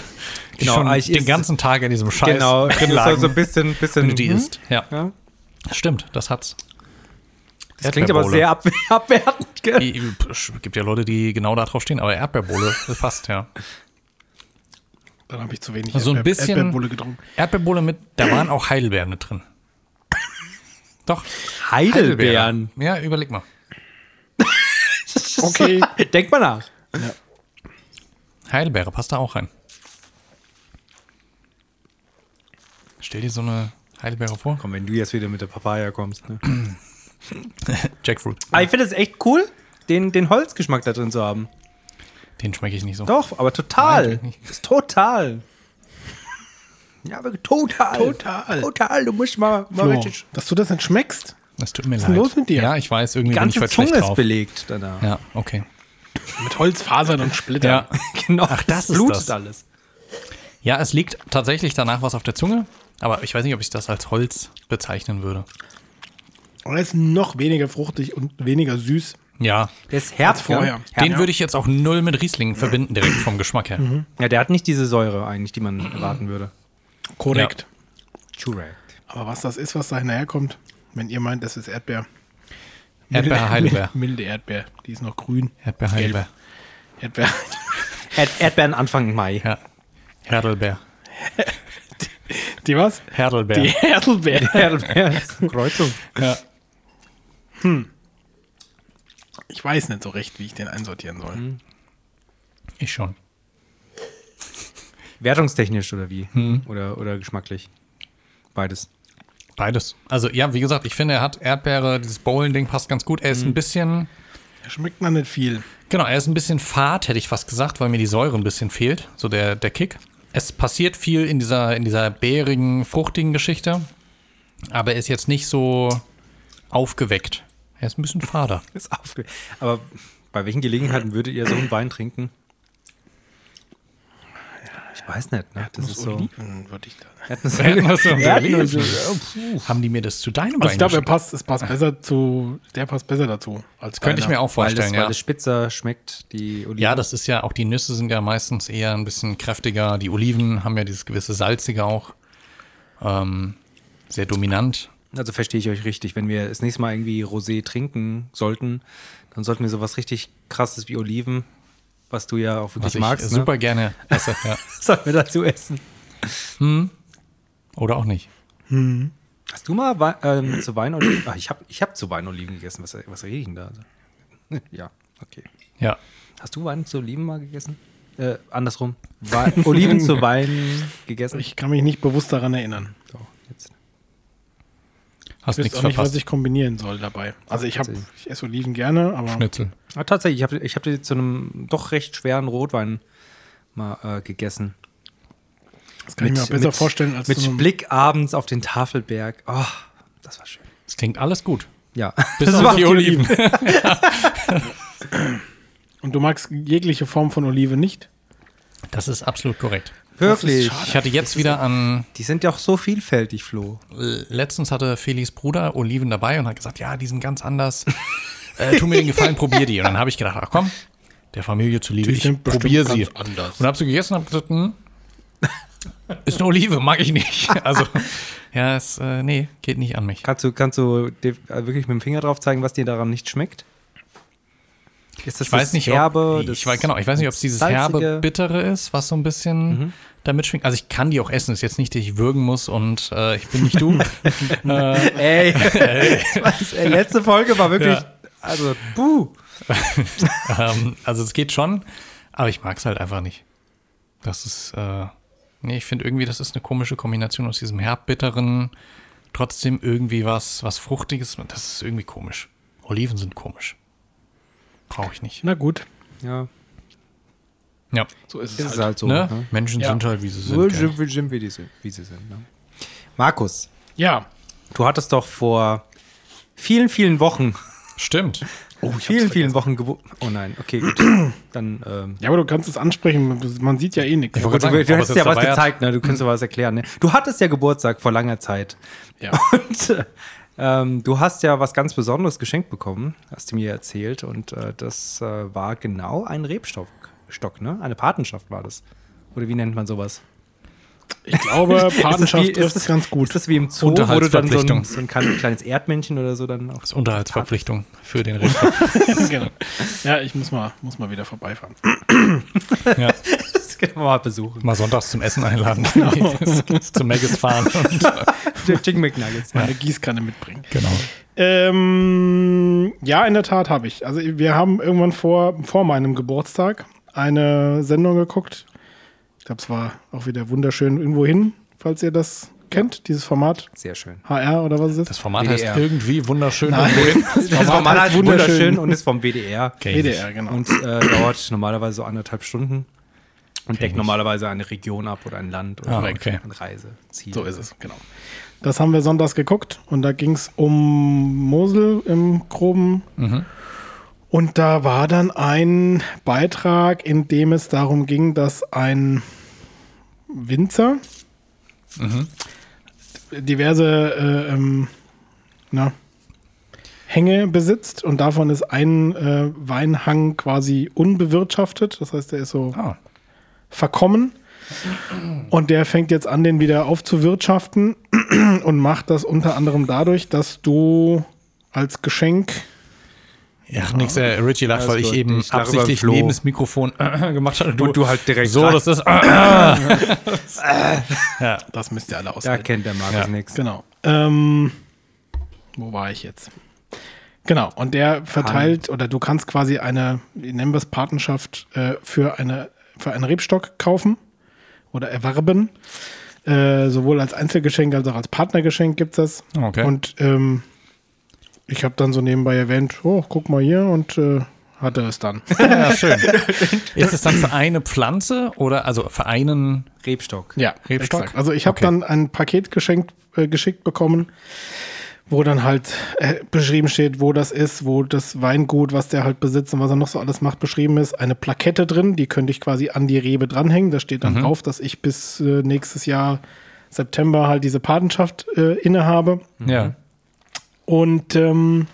die Genau, schon den ganzen Tag in diesem Scheiß genau, drin das lagen, ist so ein bisschen, bisschen wenn du die hm? isst. Ja, Ja. stimmt, das hat's. Das klingt aber Erdbeerbowle. sehr ab abwertend. Gell? Es gibt ja Leute, die genau da drauf stehen, aber Erdbeerbohle, das passt, ja. Dann habe ich zu wenig So ein Erdbeer- bisschen- Erdbeerbulle getrunken. Erdbeerbohle mit, da waren auch Heidelbeeren mit drin. Doch, Heidelbeeren. Ja, überleg mal. Okay. Denk mal nach. Heidelbeere passt da auch rein. Stell dir so eine Heidelbeere vor. Komm, wenn du jetzt wieder mit der Papaya kommst. Ne? Jackfruit. Aber ich finde es echt cool, den, den Holzgeschmack da drin zu haben. Den schmecke ich nicht so. Doch, aber total. Nein, ist total. Ja, aber total. Total. Total. Du musst mal, mal Flo, richtig. dass du das nicht schmeckst. Das tut mir ist leid. denn los mit dir? Ja, ich weiß, irgendwie Die bin ich ganze heute schlecht Zunge ist drauf. belegt danach. Ja, okay. Mit Holzfasern und Splittern. Ja. Genau. Ach, das ist blutet das. alles. ja, es liegt tatsächlich danach was auf der Zunge, aber ich weiß nicht, ob ich das als Holz bezeichnen würde. Und er ist noch weniger fruchtig und weniger süß. Ja, Der ist vorher. den würde ich jetzt auch null mit Riesling verbinden, direkt vom Geschmack her. Ja, der hat nicht diese Säure eigentlich, die man erwarten würde. Korrekt. Correct. Aber was das ist, was da hinterherkommt, wenn ihr meint, das ist Erdbeer. Erdbeer, Milde- Heidelbeer. Milde Erdbeer. Die ist noch grün. Erdbeer, Heidelbeer. Erdbeer. Erd Erdbeeren Anfang Mai. Ja. Herdelbeer. Die was? Herdelbeer. Die Erdelbeer. Erdbeeren. Kreuzung. Ja. Ich weiß nicht so recht, wie ich den einsortieren soll. Mhm. Ich schon. Wertungstechnisch oder wie? Oder, oder geschmacklich? Beides. Beides. Also ja, wie gesagt, ich finde, er hat Erdbeere, dieses Bowlen-Ding passt ganz gut. Er ist ein bisschen, Da schmeckt man nicht viel. genau, er ist ein bisschen fad, hätte ich fast gesagt, weil mir die Säure ein bisschen fehlt, so der, der Kick. Es passiert viel in dieser, in dieser bärigen, fruchtigen Geschichte, aber er ist jetzt nicht so aufgeweckt. Er ist ein bisschen fader. Ist aufge Aber bei welchen Gelegenheiten würdet ihr so einen Wein trinken? Ich weiß nicht, ne? Das ist so. Oliven würde ich da. Erdnuss- Erdnüsse und Erdnüsse. Haben die mir das zu deinem Also Wein ich glaube, er passt, es passt besser zu, der passt besser dazu als Könnte ich mir auch Weil das, vorstellen, weil ja. das spitzer schmeckt, die Oliven. Ja, das ist ja, auch die Nüsse sind ja meistens eher ein bisschen kräftiger. Die Oliven haben ja dieses gewisse Salzige auch. Ähm, sehr dominant. Also verstehe ich euch richtig. Wenn wir das nächste Mal irgendwie Rosé trinken sollten, dann sollten wir sowas richtig krasses wie Oliven, was du ja auch wirklich Was ich magst, super ne? gerne esse. Ja. sollten wir dazu essen. Oder auch nicht. Hast du mal Wei ähm, zu Weinoliven? Ach, ich habe ich hab zu Weinoliven gegessen. Was, was rede ich denn da? ja, okay. Ja. Hast du Wein zu Oliven mal gegessen? Äh, andersrum. Wei Oliven zu Wein gegessen? Ich kann mich nicht bewusst daran erinnern. So, jetzt. Hast Ich nichts weiß auch nicht, was verpasst. ich kombinieren soll dabei. Also ich habe, ich esse Oliven gerne, aber Schnitzel. Ah, tatsächlich, ich habe ich hab die zu einem doch recht schweren Rotwein mal äh, gegessen. das kann ich mir auch besser vorstellen als Mit Blick abends auf den Tafelberg. Oh, das war schön. Es klingt alles gut. Ja. Bis Das auf die Oliven. Und du magst jegliche Form von Olive nicht? Das ist absolut korrekt. Wirklich. Ich hatte jetzt wieder an, Die sind ja auch so vielfältig, Flo. letztens hatte Felis Bruder Oliven dabei und hat gesagt, ja, die sind ganz anders. Äh, tu mir den Gefallen, probier die. Und dann habe ich gedacht, ach komm, der Familie zuliebe, Die ich sind bestimmt probier sie. ganz anders. Und habe sie gegessen und habe gesagt, hm, ist eine Olive, mag ich nicht. Also Ja, es, äh, nee, geht nicht an mich. Kannst du, kannst du dir äh, wirklich mit dem Finger drauf zeigen, was dir daran nicht schmeckt? Ist das Ich weiß das nicht, herbe? ob, ich weiß, genau, ich weiß nicht, ob es dieses salzige? herbe, bittere ist, was so ein bisschen Mhm. damit schwingt. Also ich kann die auch essen, ist jetzt nicht, dass ich würgen muss und äh, ich bin nicht du. Ey, Was, ey, letzte Folge war wirklich, Ja. also, buh. ähm, also es geht schon, aber ich mag es halt einfach nicht. Das ist, äh, nee, ich finde irgendwie, das ist eine komische Kombination aus diesem herb-bitteren, trotzdem irgendwie was, was Fruchtiges. Das ist irgendwie komisch. Oliven sind komisch. Brauche ich nicht. Na gut, Ja, Ja, so ist es ist halt. es halt so. ne? Ne? Menschen Ja. sind halt, wie sie sind. So gell? sind, wie- sind, wie, die sind, wie sie sind. Ne? Markus, Ja. du hattest doch vor vielen, vielen Wochen, Stimmt. Oh, vielen, vielen Wochen Geburtstag. Oh nein, okay, gut. Dann, ähm, Ja, aber du kannst es ansprechen, man sieht ja eh nichts. Wollte du, sagen, du hättest es ja was gezeigt, ne? Du könntest ja was erklären, ne? Du hattest ja Geburtstag vor langer Zeit. Ja. Und äh, ähm, du hast ja was ganz Besonderes geschenkt bekommen, hast du mir erzählt. Und äh, das äh, war genau ein Rebstock, Stock, ne? Eine Patenschaft war das. Oder wie nennt man sowas? Ich glaube, Patenschaft ist das, es ganz gut. Ist das wie im Zoo, wo du dann so ein, so ein klein- kleines Erdmännchen oder so dann auch. Das ist Unterhaltsverpflichtung für den Rebstock. genau. Ja, ich muss mal, muss mal wieder vorbeifahren. ja. Das können wir mal besuchen. Mal sonntags zum Essen einladen. Genau. zum Maggis fahren. Und, Der Chicken McNuggets. Meine Gießkanne mitbringen. genau. Ähm, ja, in der Tat habe ich. Also wir haben irgendwann vor, vor meinem Geburtstag eine Sendung geguckt. Ich glaube, es war auch wieder wunderschön irgendwo hin, falls ihr das kennt, dieses Format Sehr schön. HR oder was ist es? Das Format WDR. heißt irgendwie wunderschön. Nein. irgendwohin. Das Format heißt wunderschön. wunderschön und ist vom WDR. WDR, genau. Und äh, dauert normalerweise so anderthalb Stunden. Und deckt normalerweise eine Region ab oder ein Land oder Ah, okay. ein Reiseziel. So ist es, genau. Das haben wir sonntags geguckt und da ging es um Mosel im Groben. Und da war dann ein Beitrag, in dem es darum ging, dass ein Winzer diverse äh, ähm, na, Hänge besitzt und davon ist ein äh, Weinhang quasi unbewirtschaftet. Das heißt, der ist so Ah, verkommen. Und der fängt jetzt an, den wieder aufzuwirtschaften und macht das unter anderem dadurch, dass du als Geschenk ja, nix, äh, Richie lacht, Alles weil ich eben Ich absichtlich neben das Mikrofon gemacht habe. Und du halt direkt So, das ist. ja, Das müsst ihr alle Da aushalten. kennt der Markus Ja. nichts. Genau. Ähm, wo war ich jetzt? Genau. Und der verteilt, oder du kannst quasi eine, wie nennen wir es, Patenschaft äh, für, eine, für einen Rebstock kaufen oder erwerben. Äh, sowohl als Einzelgeschenk als auch als Partnergeschenk gibt es das. Okay. Und ähm, ich habe dann so nebenbei erwähnt, oh, guck mal hier und äh, hatte es dann. ja, schön. Ist es dann für eine Pflanze oder also für einen. Rebstock. Ja, Rebstock? exakt. Also ich habe Okay. dann ein Paket geschenkt, äh, geschickt bekommen, wo dann halt äh, beschrieben steht, wo das ist, wo das Weingut, was der halt besitzt und was er noch so alles macht, beschrieben ist. Eine Plakette drin, die könnte ich quasi an die Rebe dranhängen. Da steht dann Mhm. drauf, dass ich bis äh, nächstes Jahr September halt diese Patenschaft äh, innehabe. Ja. Und ähm,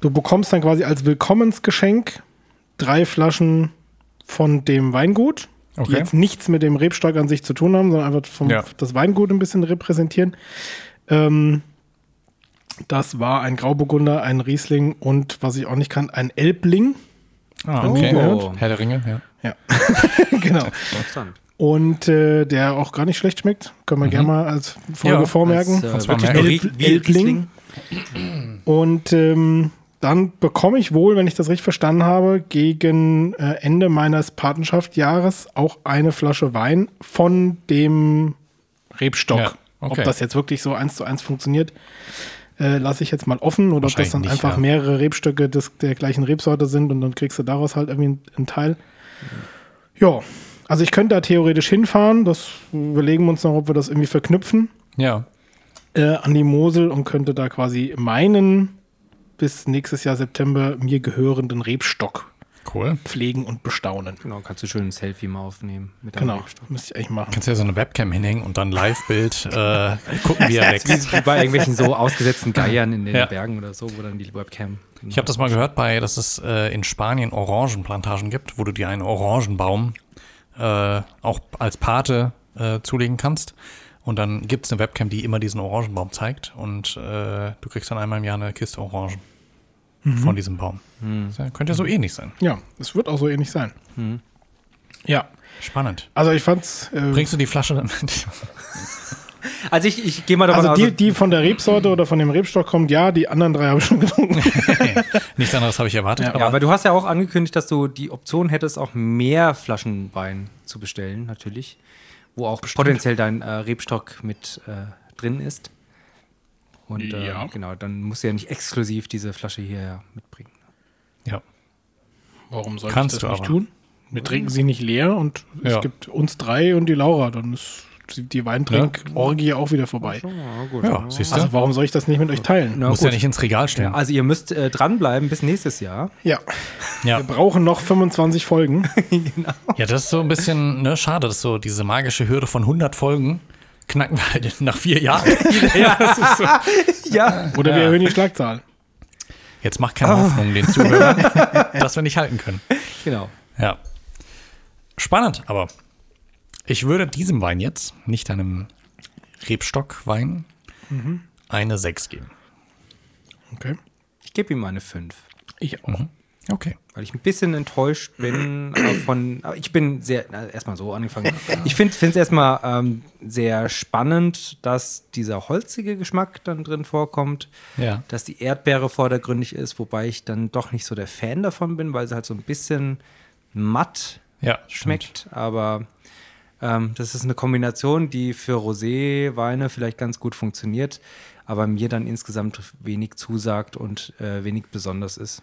du bekommst dann quasi als Willkommensgeschenk drei Flaschen von dem Weingut, die Okay. jetzt nichts mit dem Rebstock an sich zu tun haben, sondern einfach vom, Ja. das Weingut ein bisschen repräsentieren. Ähm, das war ein Grauburgunder, ein Riesling und, was ich auch nicht kann, ein Elbling. Ah, okay. gehört. Herr der Ringe, ja. Ja, genau. Und äh, der auch gar nicht schlecht schmeckt. Können wir gerne mal als Folge Ja, vormerken. Als, äh, wirklich Elb- Elbling. Und ähm, dann bekomme ich wohl, wenn ich das richtig verstanden habe, gegen äh, Ende meines Patenschaftjahres auch eine Flasche Wein von dem Rebstock. Ja, okay. Ob das jetzt wirklich so eins zu eins funktioniert, äh, lasse ich jetzt mal offen. Oder ob das dann nicht, einfach ja. mehrere Rebstöcke des, der gleichen Rebsorte sind und dann kriegst du daraus halt irgendwie einen, einen Teil. Ja, also ich könnte da theoretisch hinfahren. Das überlegen wir uns noch, ob wir das irgendwie verknüpfen Ja. äh, an die Mosel und könnte da quasi meinen bis nächstes Jahr September mir gehörenden Rebstock Cool. pflegen und bestaunen. Genau, kannst du schön ein Selfie mal aufnehmen mit deinem Genau, Rebstock. müsste ich eigentlich machen. Kannst ja so eine Webcam hinhängen und dann Live-Bild äh, gucken, wie er wächst. Wie bei irgendwelchen so ausgesetzten Geiern in den Ja. Bergen oder so, wo dann die Webcam. Ich habe das mal gehört, bei, dass es äh, in Spanien Orangenplantagen gibt, wo du dir einen Orangenbaum äh, auch als Pate äh, zulegen kannst. Und dann gibt es eine Webcam, die immer diesen Orangenbaum zeigt. Und äh, du kriegst dann einmal im Jahr eine Kiste Orangen von diesem Baum. Ja- könnte ja so ähnlich sein. Ja, es wird auch so ähnlich sein. Ja, Spannend. also ich fand's. Äh, Bringst du die Flasche dann mit? Also ich, ich gehe mal davon also aus, die, die von der Rebsorte oder von dem Rebstock kommt, ja, die anderen drei habe ich schon getrunken. Nichts anderes habe ich erwartet. Ja, ja, aber du hast ja auch angekündigt, dass du die Option hättest, auch mehr Flaschen Wein zu bestellen, natürlich. Wo auch potenziell dein äh, Rebstock mit äh, drin ist. Und äh, Ja. genau, dann musst du ja nicht exklusiv diese Flasche hier mitbringen. ja. Warum soll Kannst ich das du nicht aber. tun? Wir trinken sie nicht leer und Ja. es gibt uns drei und die Laura. Dann ist die Weintrink-Orgie auch wieder vorbei. Ja, gut. Ja, siehst du? Also warum soll ich das nicht mit euch teilen? Na Musst gut. ja nicht ins Regal stellen. Also ihr müsst äh, dranbleiben bis nächstes Jahr. Ja, Ja. wir brauchen noch 25 Folgen. ja, das ist so ein bisschen ne, schade, dass so diese magische Hürde von 100 Folgen knacken wir halt nach vier Jahren. Ja. Oder wir erhöhen die Schlagzahl. Jetzt macht keine Hoffnung den Zuhörern, dass wir nicht halten können. Genau. Ja. Spannend, aber ich würde diesem Wein jetzt, nicht einem Rebstockwein, eine 6 geben. Okay. Ich gebe ihm eine 5. Ich auch. Okay. Weil ich ein bisschen enttäuscht bin von. aber Ich bin sehr. Erstmal so angefangen. Ich finde es erstmal ähm, sehr spannend, dass dieser holzige Geschmack dann drin vorkommt. Ja. Dass die Erdbeere vordergründig ist, wobei ich dann doch nicht so der Fan davon bin, weil sie halt so ein bisschen matt Ja, schmeckt. Aber ähm, das ist eine Kombination, die für Rosé-Weine vielleicht ganz gut funktioniert, aber mir dann insgesamt wenig zusagt und äh, wenig besonders ist.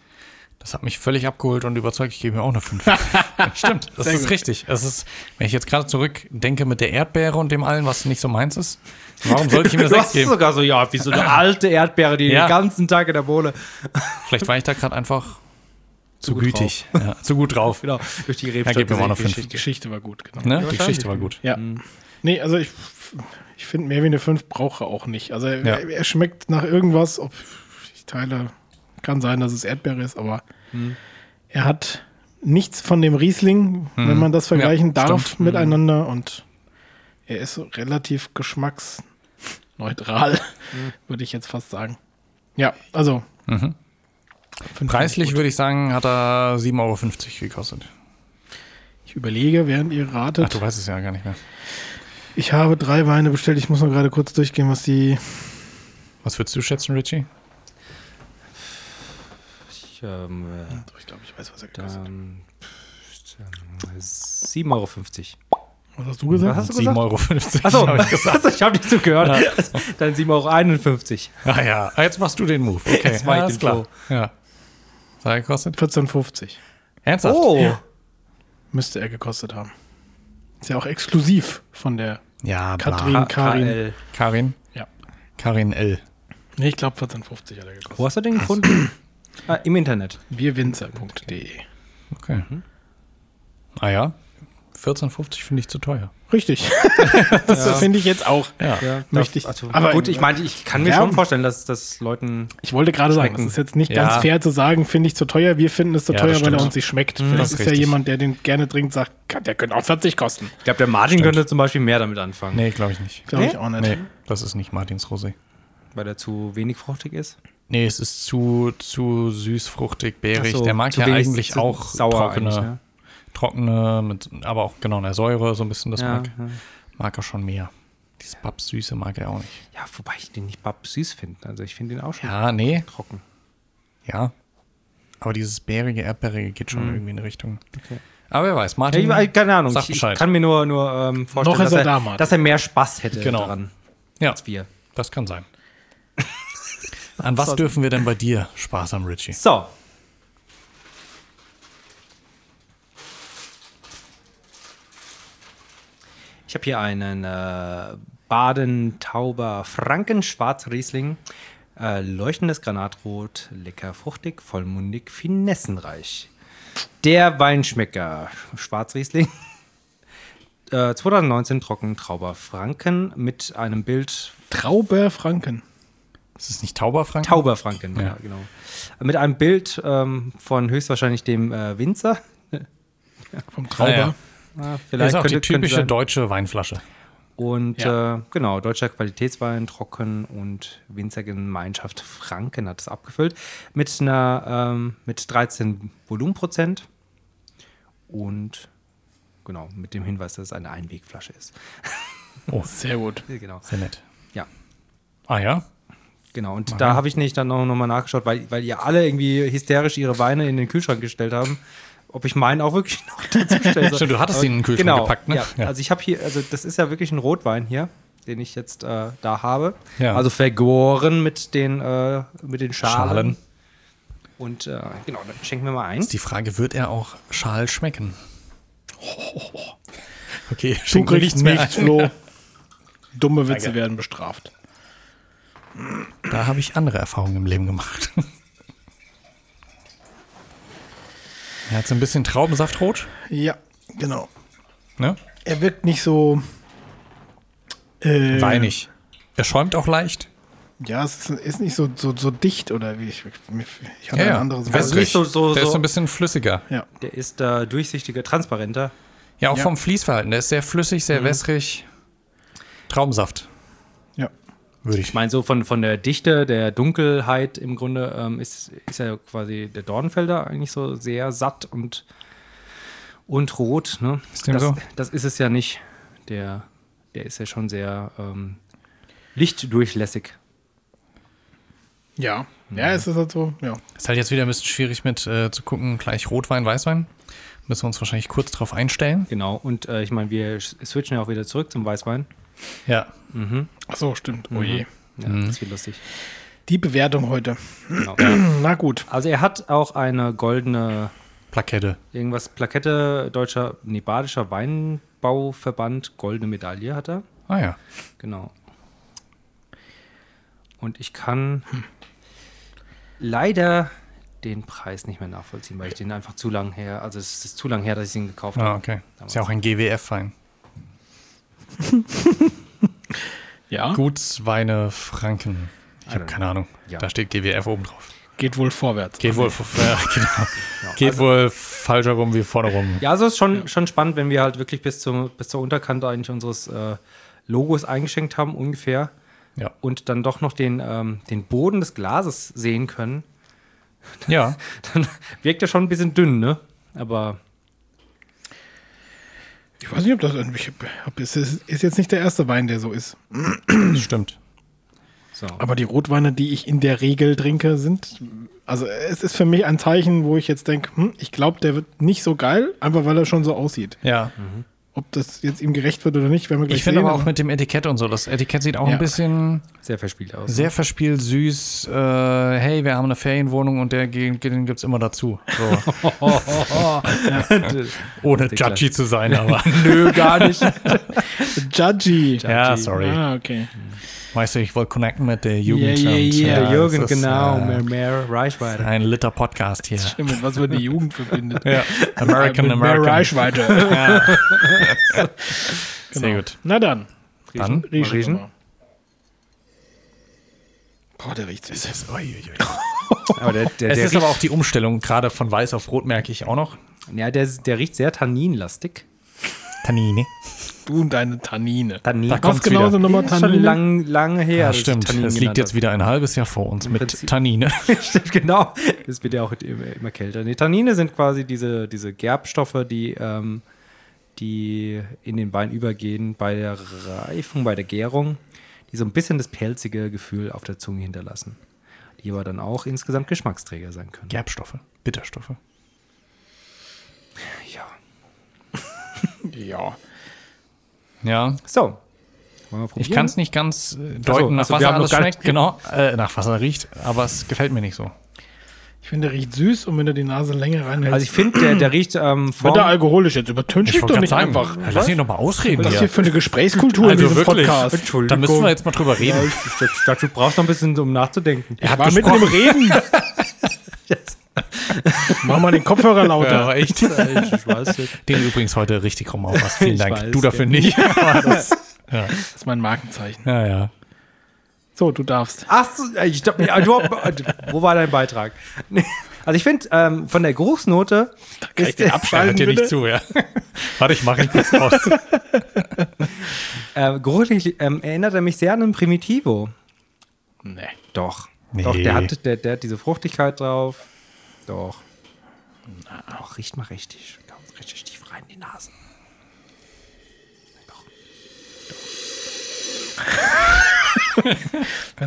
Das hat mich völlig abgeholt und überzeugt. Ich gebe mir auch eine 5. Stimmt, das Sehr ist gut. richtig. Es ist, wenn ich jetzt gerade zurückdenke mit der Erdbeere und dem allen, was nicht so meins ist, warum sollte ich ihm eine Du 6 hast geben? sogar so, ja, wie so eine alte Erdbeere, die Ja. den ganzen Tag in der Bohle. Vielleicht war ich da gerade einfach zu, gut gütig. Ja, zu gut drauf. Genau, durch die Ja, gib mir mal noch fünf. Die Geschichte war gut, genau. Ne? Die. Geschichte war gut. Ja. Nee, also ich, ich finde, mehr wie eine 5 brauche er auch nicht. Also er, er schmeckt nach irgendwas, ob ich teile, kann sein, dass es Erdbeere ist, aber er hat nichts von dem Riesling, wenn man das vergleichen Ja, darf stimmt. miteinander und er ist relativ geschmacksneutral, würde ich jetzt fast sagen. Ja, also. fünf Preislich würde ich sagen, hat er 7,50 Euro gekostet. Ich überlege, während ihr Ach, ratet. du weißt es ja gar nicht mehr. Ich habe drei Weine bestellt. Ich muss noch gerade kurz durchgehen, was die. Was würdest du schätzen, Richie? Ich, ähm, äh, Ich glaube, ich weiß, was er gekostet hat. dann, pff, ähm, 7,50 Euro. Was hast du gesagt? Was hast du gesagt? 7,50 Euro. Achso, hab ich gesagt. also, ich habe nicht zugehört. Dann 7,51 Euro. Ah ja, Ah, jetzt machst du den Move. Okay, Jetzt mach ich ja, den ist klar. Ja. Was hat er gekostet? 14,50 Ernsthaft? Oh, müsste er gekostet haben. Ist ja auch exklusiv von der Ja. Katrin Karin. Karin? Ja. Karin L. Nee, ich glaube 14,50 hat er gekostet. Wo hast du den gefunden? Ah, Im Internet. Bierwinzer.de. Okay. Ah ja, 14,50 finde ich zu teuer. Richtig. das finde ich jetzt auch. Ja. Ja, Möchte ich- Also, aber- gut, ich meine, ich kann mir Ja. schon vorstellen, dass das Leuten. Ich wollte gerade sagen, es ist jetzt nicht Ja. ganz fair zu sagen, finde ich zu teuer. Wir finden es zu Ja, teuer, weil er stimmt. uns nicht schmeckt. das Vielleicht ist ist ja richtig. jemand, der den gerne trinkt, sagt, der könnte auch 40 kosten. Ich glaube, der Martin könnte zum Beispiel mehr damit anfangen, Nee, glaube ich nicht. Glaube Nee? ich auch nicht. Nee, das ist nicht Martins Rosé. weil er zu wenig fruchtig ist. Nee, es ist zu, zu süß, fruchtig. Ach so, Der mag ja eigentlich auch sauer trockene, eigentlich, ne? trockene mit, aber auch genau eine Säure, so ein bisschen, das Ja, mag, ja. mag er schon mehr. Dieses Pappsüße mag er auch nicht. ja, wobei ich den nicht papp süß finde. Also ich finde den auch schon Ja, nee, trocken. ja. Aber dieses bärige, erdbeerige geht schon irgendwie in die Richtung. Mhm. Okay. Aber wer weiß, Ja, Martin. ich, weiß- keine Ahnung. Sag Ich, ich Bescheid. kann mir nur, nur ähm, vorstellen, dass, er da, er, Martin. dass er mehr Spaß hätte Genau. daran ja, als wir. das kann sein. An was dürfen wir denn bei dir Spaß haben, Richie? So. Ich habe hier einen äh, Baden-Tauber Franken-Schwarz-Riesling. Äh, leuchtendes Granatrot, lecker fruchtig, vollmundig, finessenreich. Der Weinschmecker Schwarzriesling. Äh, 2019 trocken Trauber Franken mit einem Bild Trauber Franken. Ist es nicht Tauberfranken? Tauberfranken, ja. Ja. genau. Mit einem Bild ähm, von höchstwahrscheinlich dem äh, Winzer. Vom Trauber. Ah, ja. Ah, Das vielleicht ist auch die könnte- könnte typische deutsche Weinflasche. Und Ja. äh, genau, deutscher Qualitätswein, trocken und Winzergemeinschaft Franken hat es abgefüllt. Mit einer ähm, mit 13 Volumenprozent. Und genau, mit dem Hinweis, dass es eine Einwegflasche ist. Oh, Sehr gut. Genau. sehr nett. Ja. Ah ja? Genau, und da habe ich nicht dann noch, noch mal nachgeschaut, weil, weil ihr alle irgendwie hysterisch ihre Weine in den Kühlschrank gestellt haben, ob ich meinen auch wirklich noch dazu stellen soll. Stimmt, du hattest ihn in den Kühlschrank genau, gepackt, ne? Ja. Ja. Also ich habe hier, also das ist ja wirklich ein Rotwein hier, den ich jetzt äh, da habe. Ja. Also vergoren mit den, äh, mit den Schalen. Schalen. Und äh, genau, dann schenken wir mal ein. Ist die Frage, wird er auch Schal schmecken? Okay, Du schenk mir kriegst mehr nichts. Flo. Dumme Witze Danke. werden bestraft. Da habe ich andere Erfahrungen im Leben gemacht. Er hat so ein bisschen Traubensaftrot, Ja, genau. ne? Er wirkt nicht so äh, Weinig. Er schäumt auch leicht. Ja, es ist, ist nicht so, so, so dicht oder wie ich. Ich hatte Ja, ein anderes Also Wässrig. nicht so- so- der ist so- so ein bisschen flüssiger. Ja. Der ist äh, durchsichtiger, transparenter. Ja, auch Ja. vom Fließverhalten. Der ist sehr flüssig, sehr wässrig. Traubensaft. Würde ich Ich meine, so von, von der Dichte, der Dunkelheit im Grunde ähm, ist, ist ja quasi der Dornfelder eigentlich so sehr satt und, und rot. Ne? Ist dem das, so? das ist es ja nicht. Der, der ist ja schon sehr ähm, lichtdurchlässig. Ja. Ja, es ist halt so, ja. Ist halt jetzt wieder ein bisschen schwierig mit äh, zu gucken, gleich Rotwein, Weißwein. Müssen wir uns wahrscheinlich kurz drauf einstellen. Genau. Und äh, ich meine, wir switchen ja auch wieder zurück zum Weißwein. Ja. Ach so, stimmt. Oh je. Ja, das wird lustig. Die Bewertung heute. Genau. Na gut. Also er hat auch eine goldene Plakette. irgendwas Plakette deutscher, nee, badischer Weinbauverband, goldene Medaille hat er. Ah ja. Genau. Und ich kann leider den Preis nicht mehr nachvollziehen, weil ich den einfach zu lang her, also es ist zu lang her, dass ich ihn gekauft Ah, habe. okay. Ist ja auch ein GWF-Wein. Ja. Gutsweine Franken. Ich habe keine Ahnung. Ja. Da steht GWF oben drauf. Geht wohl vorwärts. Geht wohl, ja, genau. Geht wohl falscher rum wie vorne rum. Ja, also es ist schon, schon spannend, wenn wir halt wirklich bis, zum, bis zur Unterkante eigentlich unseres äh, Logos eingeschenkt haben, ungefähr. Ja. Und dann doch noch den, ähm, den Boden des Glases sehen können. Ja. Dann wirkt er schon ein bisschen dünn, ne? Aber Ich weiß nicht, ob das irgendwie. Ob es ist, ist jetzt nicht der erste Wein, der so ist. Das stimmt. so. Aber die Rotweine, die ich in der Regel trinke, sind. Also, es ist für mich ein Zeichen, wo ich jetzt denke, hm, ich glaube, der wird nicht so geil, einfach weil er schon so aussieht. Ja. Ob das jetzt ihm gerecht wird oder nicht, werden wir gleich Ich finde aber auch mit dem Etikett und so, das Etikett sieht auch Ja. ein bisschen Sehr verspielt aus. sehr verspielt, süß. Äh, hey, wir haben eine Ferienwohnung und der, den gibt es immer dazu. So. Ohne judgy zu sein, aber. Nö, gar nicht. Judgy. ja, sorry. Ah, okay. Weißt du, ich wollte connecten mit der Jugend. Ja, ja, und, ja. Der das Jürgen, ist, genau. äh, mehr, mehr Reichweite. ein Liter Podcast hier. Stimmt, was wird die Jugend verbindet? Ja. American, mit Mehr American. Reichweite. Sehr gut. Na dann. Dann Riechen. Mal riechen. mal. Boah, der riecht süß. Es ist, ui, ui. Aber der, der, es der, ist riecht, aber auch die Umstellung, gerade von weiß auf rot merke ich auch noch. ja, der, der riecht sehr tanninlastig. Tannine. Du und deine Tannine. Tannin. Da Was kommt's genau wieder. sind nochmal ist schon Tannine? lang, lange her. Ja, stimmt. Tannin Es liegt jetzt wieder ein halbes Jahr vor uns mit Prinzip- Tannine. Stimmt, genau. Das wird ja auch immer, immer kälter. Nee, Tannine sind quasi diese, diese Gerbstoffe, die, ähm, die in den Wein übergehen bei der Reifung, bei der Gärung, die so ein bisschen das pelzige Gefühl auf der Zunge hinterlassen. Die aber dann auch insgesamt Geschmacksträger sein können. Gerbstoffe, Bitterstoffe. Ja. Ja. Ja, So. Ich kann es nicht ganz äh, deuten, so, nach ach so, was er alles schmeckt. Genau, äh, nach was er riecht, aber es gefällt mir nicht so. Ich finde, der riecht süß und wenn du die Nase länger reinhältst, Also ich finde, der, der riecht ähm, wird vorm, er alkoholisch jetzt. Übertüncht Ich doch nicht sagen, einfach. lass ihn doch mal ausreden. Was ist hier. hier für eine Gesprächskultur Also in diesem wirklich. Podcast? Entschuldigung. Da müssen wir jetzt mal drüber reden. Ich dachte, du brauchst noch ein bisschen, um nachzudenken. Ich war mitten im Reden. Mach mal den Kopfhörer Ja, lauter. aber echt. Ich weiß nicht. Den übrigens heute richtig rum aufpasst. Vielen Dank. weiß, du dafür ja. nicht. Das, Das ist mein Markenzeichen. ja, ja. So, du darfst. Ach so, ich glaub, ja, du, wo war dein Beitrag? Also ich finde, ähm, von der Geruchsnote Kann ich den abschalten, hört dir nicht zu, ja. Warte, ich mache ihn kurz aus. Äh, geruchlich ähm, erinnert er mich sehr an einen Primitivo. Nee. Doch. Nee. Doch, der hat, der, der hat diese Fruchtigkeit drauf. Doch. Doch, riecht mal richtig. Ganz richtig tief rein in die Nase. Wenn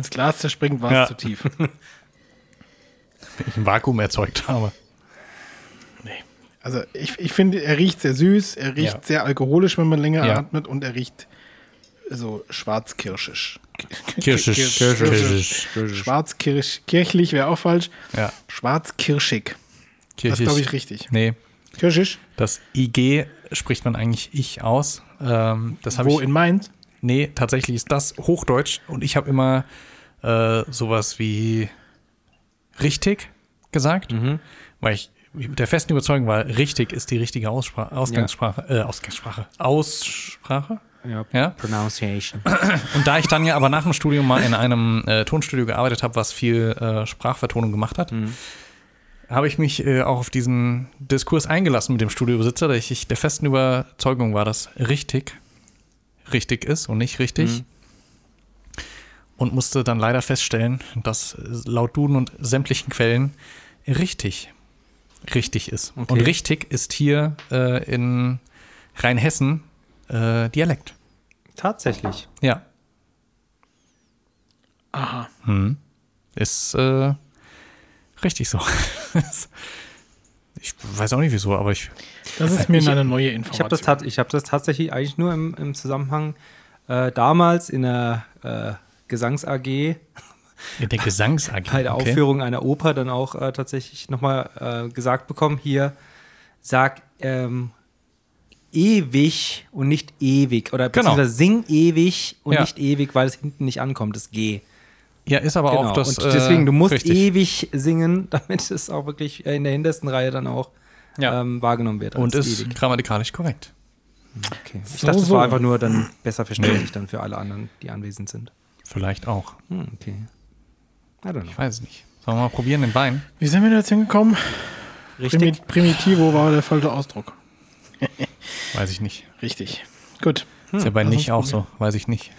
das Glas zerspringt, war es Ja. zu tief. ich ein Vakuum erzeugt habe. Nee. Also ich, ich finde, er riecht sehr süß, er riecht Ja. sehr alkoholisch, wenn man länger Ja. atmet und er riecht so schwarzkirschisch. Kirschisch. Kirschisch. Schwarzkirsch. Kirchlich wäre auch falsch. Ja. Schwarzkirschig. Das Kirchig. ist, glaube ich, richtig. Nee, Kirschisch? das IG spricht man eigentlich ich aus. Ähm, das habe Wo ich. in Mainz? Nee, tatsächlich ist das Hochdeutsch und ich habe immer äh, sowas wie richtig gesagt, weil ich der festen Überzeugung war, richtig ist die richtige Aussprache, Ausgangssprache, äh, Ausgangssprache, Aussprache. Ja, Ja. Pronunciation. Und da ich dann ja aber nach dem Studium mal in einem äh, Tonstudio gearbeitet habe, was viel äh, Sprachvertonung gemacht hat, habe ich mich äh, auch auf diesen Diskurs eingelassen mit dem Studiobesitzer, da ich der festen Überzeugung war, dass richtig richtig ist und nicht richtig. Und musste dann leider feststellen, dass äh, laut Duden und sämtlichen Quellen richtig richtig ist. Okay. Und richtig ist hier äh, in Rheinhessen äh, Dialekt. Tatsächlich. Ja. Aha. Ist äh, richtig so. ich weiß auch nicht wieso, aber ich. Das ist mir Ich- eine neue Ich habe Information. das, hab das tatsächlich eigentlich nur im, im Zusammenhang äh, damals in der äh, Gesangs-AG In der Gesangs-AG. bei der Aufführung einer Oper dann auch äh, tatsächlich nochmal äh, gesagt bekommen, hier sag ähm, ewig und nicht ewig oder Genau. beziehungsweise sing ewig und Ja. nicht ewig, weil es hinten nicht ankommt, das G. Ja, ist aber Genau. auch das. und deswegen, du musst äh, richtig. ewig singen, damit es auch wirklich äh, in der hintersten Reihe dann auch Ja. ähm, wahrgenommen wird. Und ist ewig. grammatikalisch korrekt. Okay. Ich So, dachte, das so. war einfach nur dann besser verständlich dann für alle anderen, die anwesend sind. Vielleicht auch. Hm, okay. I don't know. Ich weiß es nicht. Sollen wir mal probieren, den Wein? Wie sind wir da jetzt hingekommen? Richtig? Primi Primitivo war der falsche Ausdruck. Weiß ich nicht. Richtig. Gut. ist ja bei lass nicht auch so. Weiß ich nicht.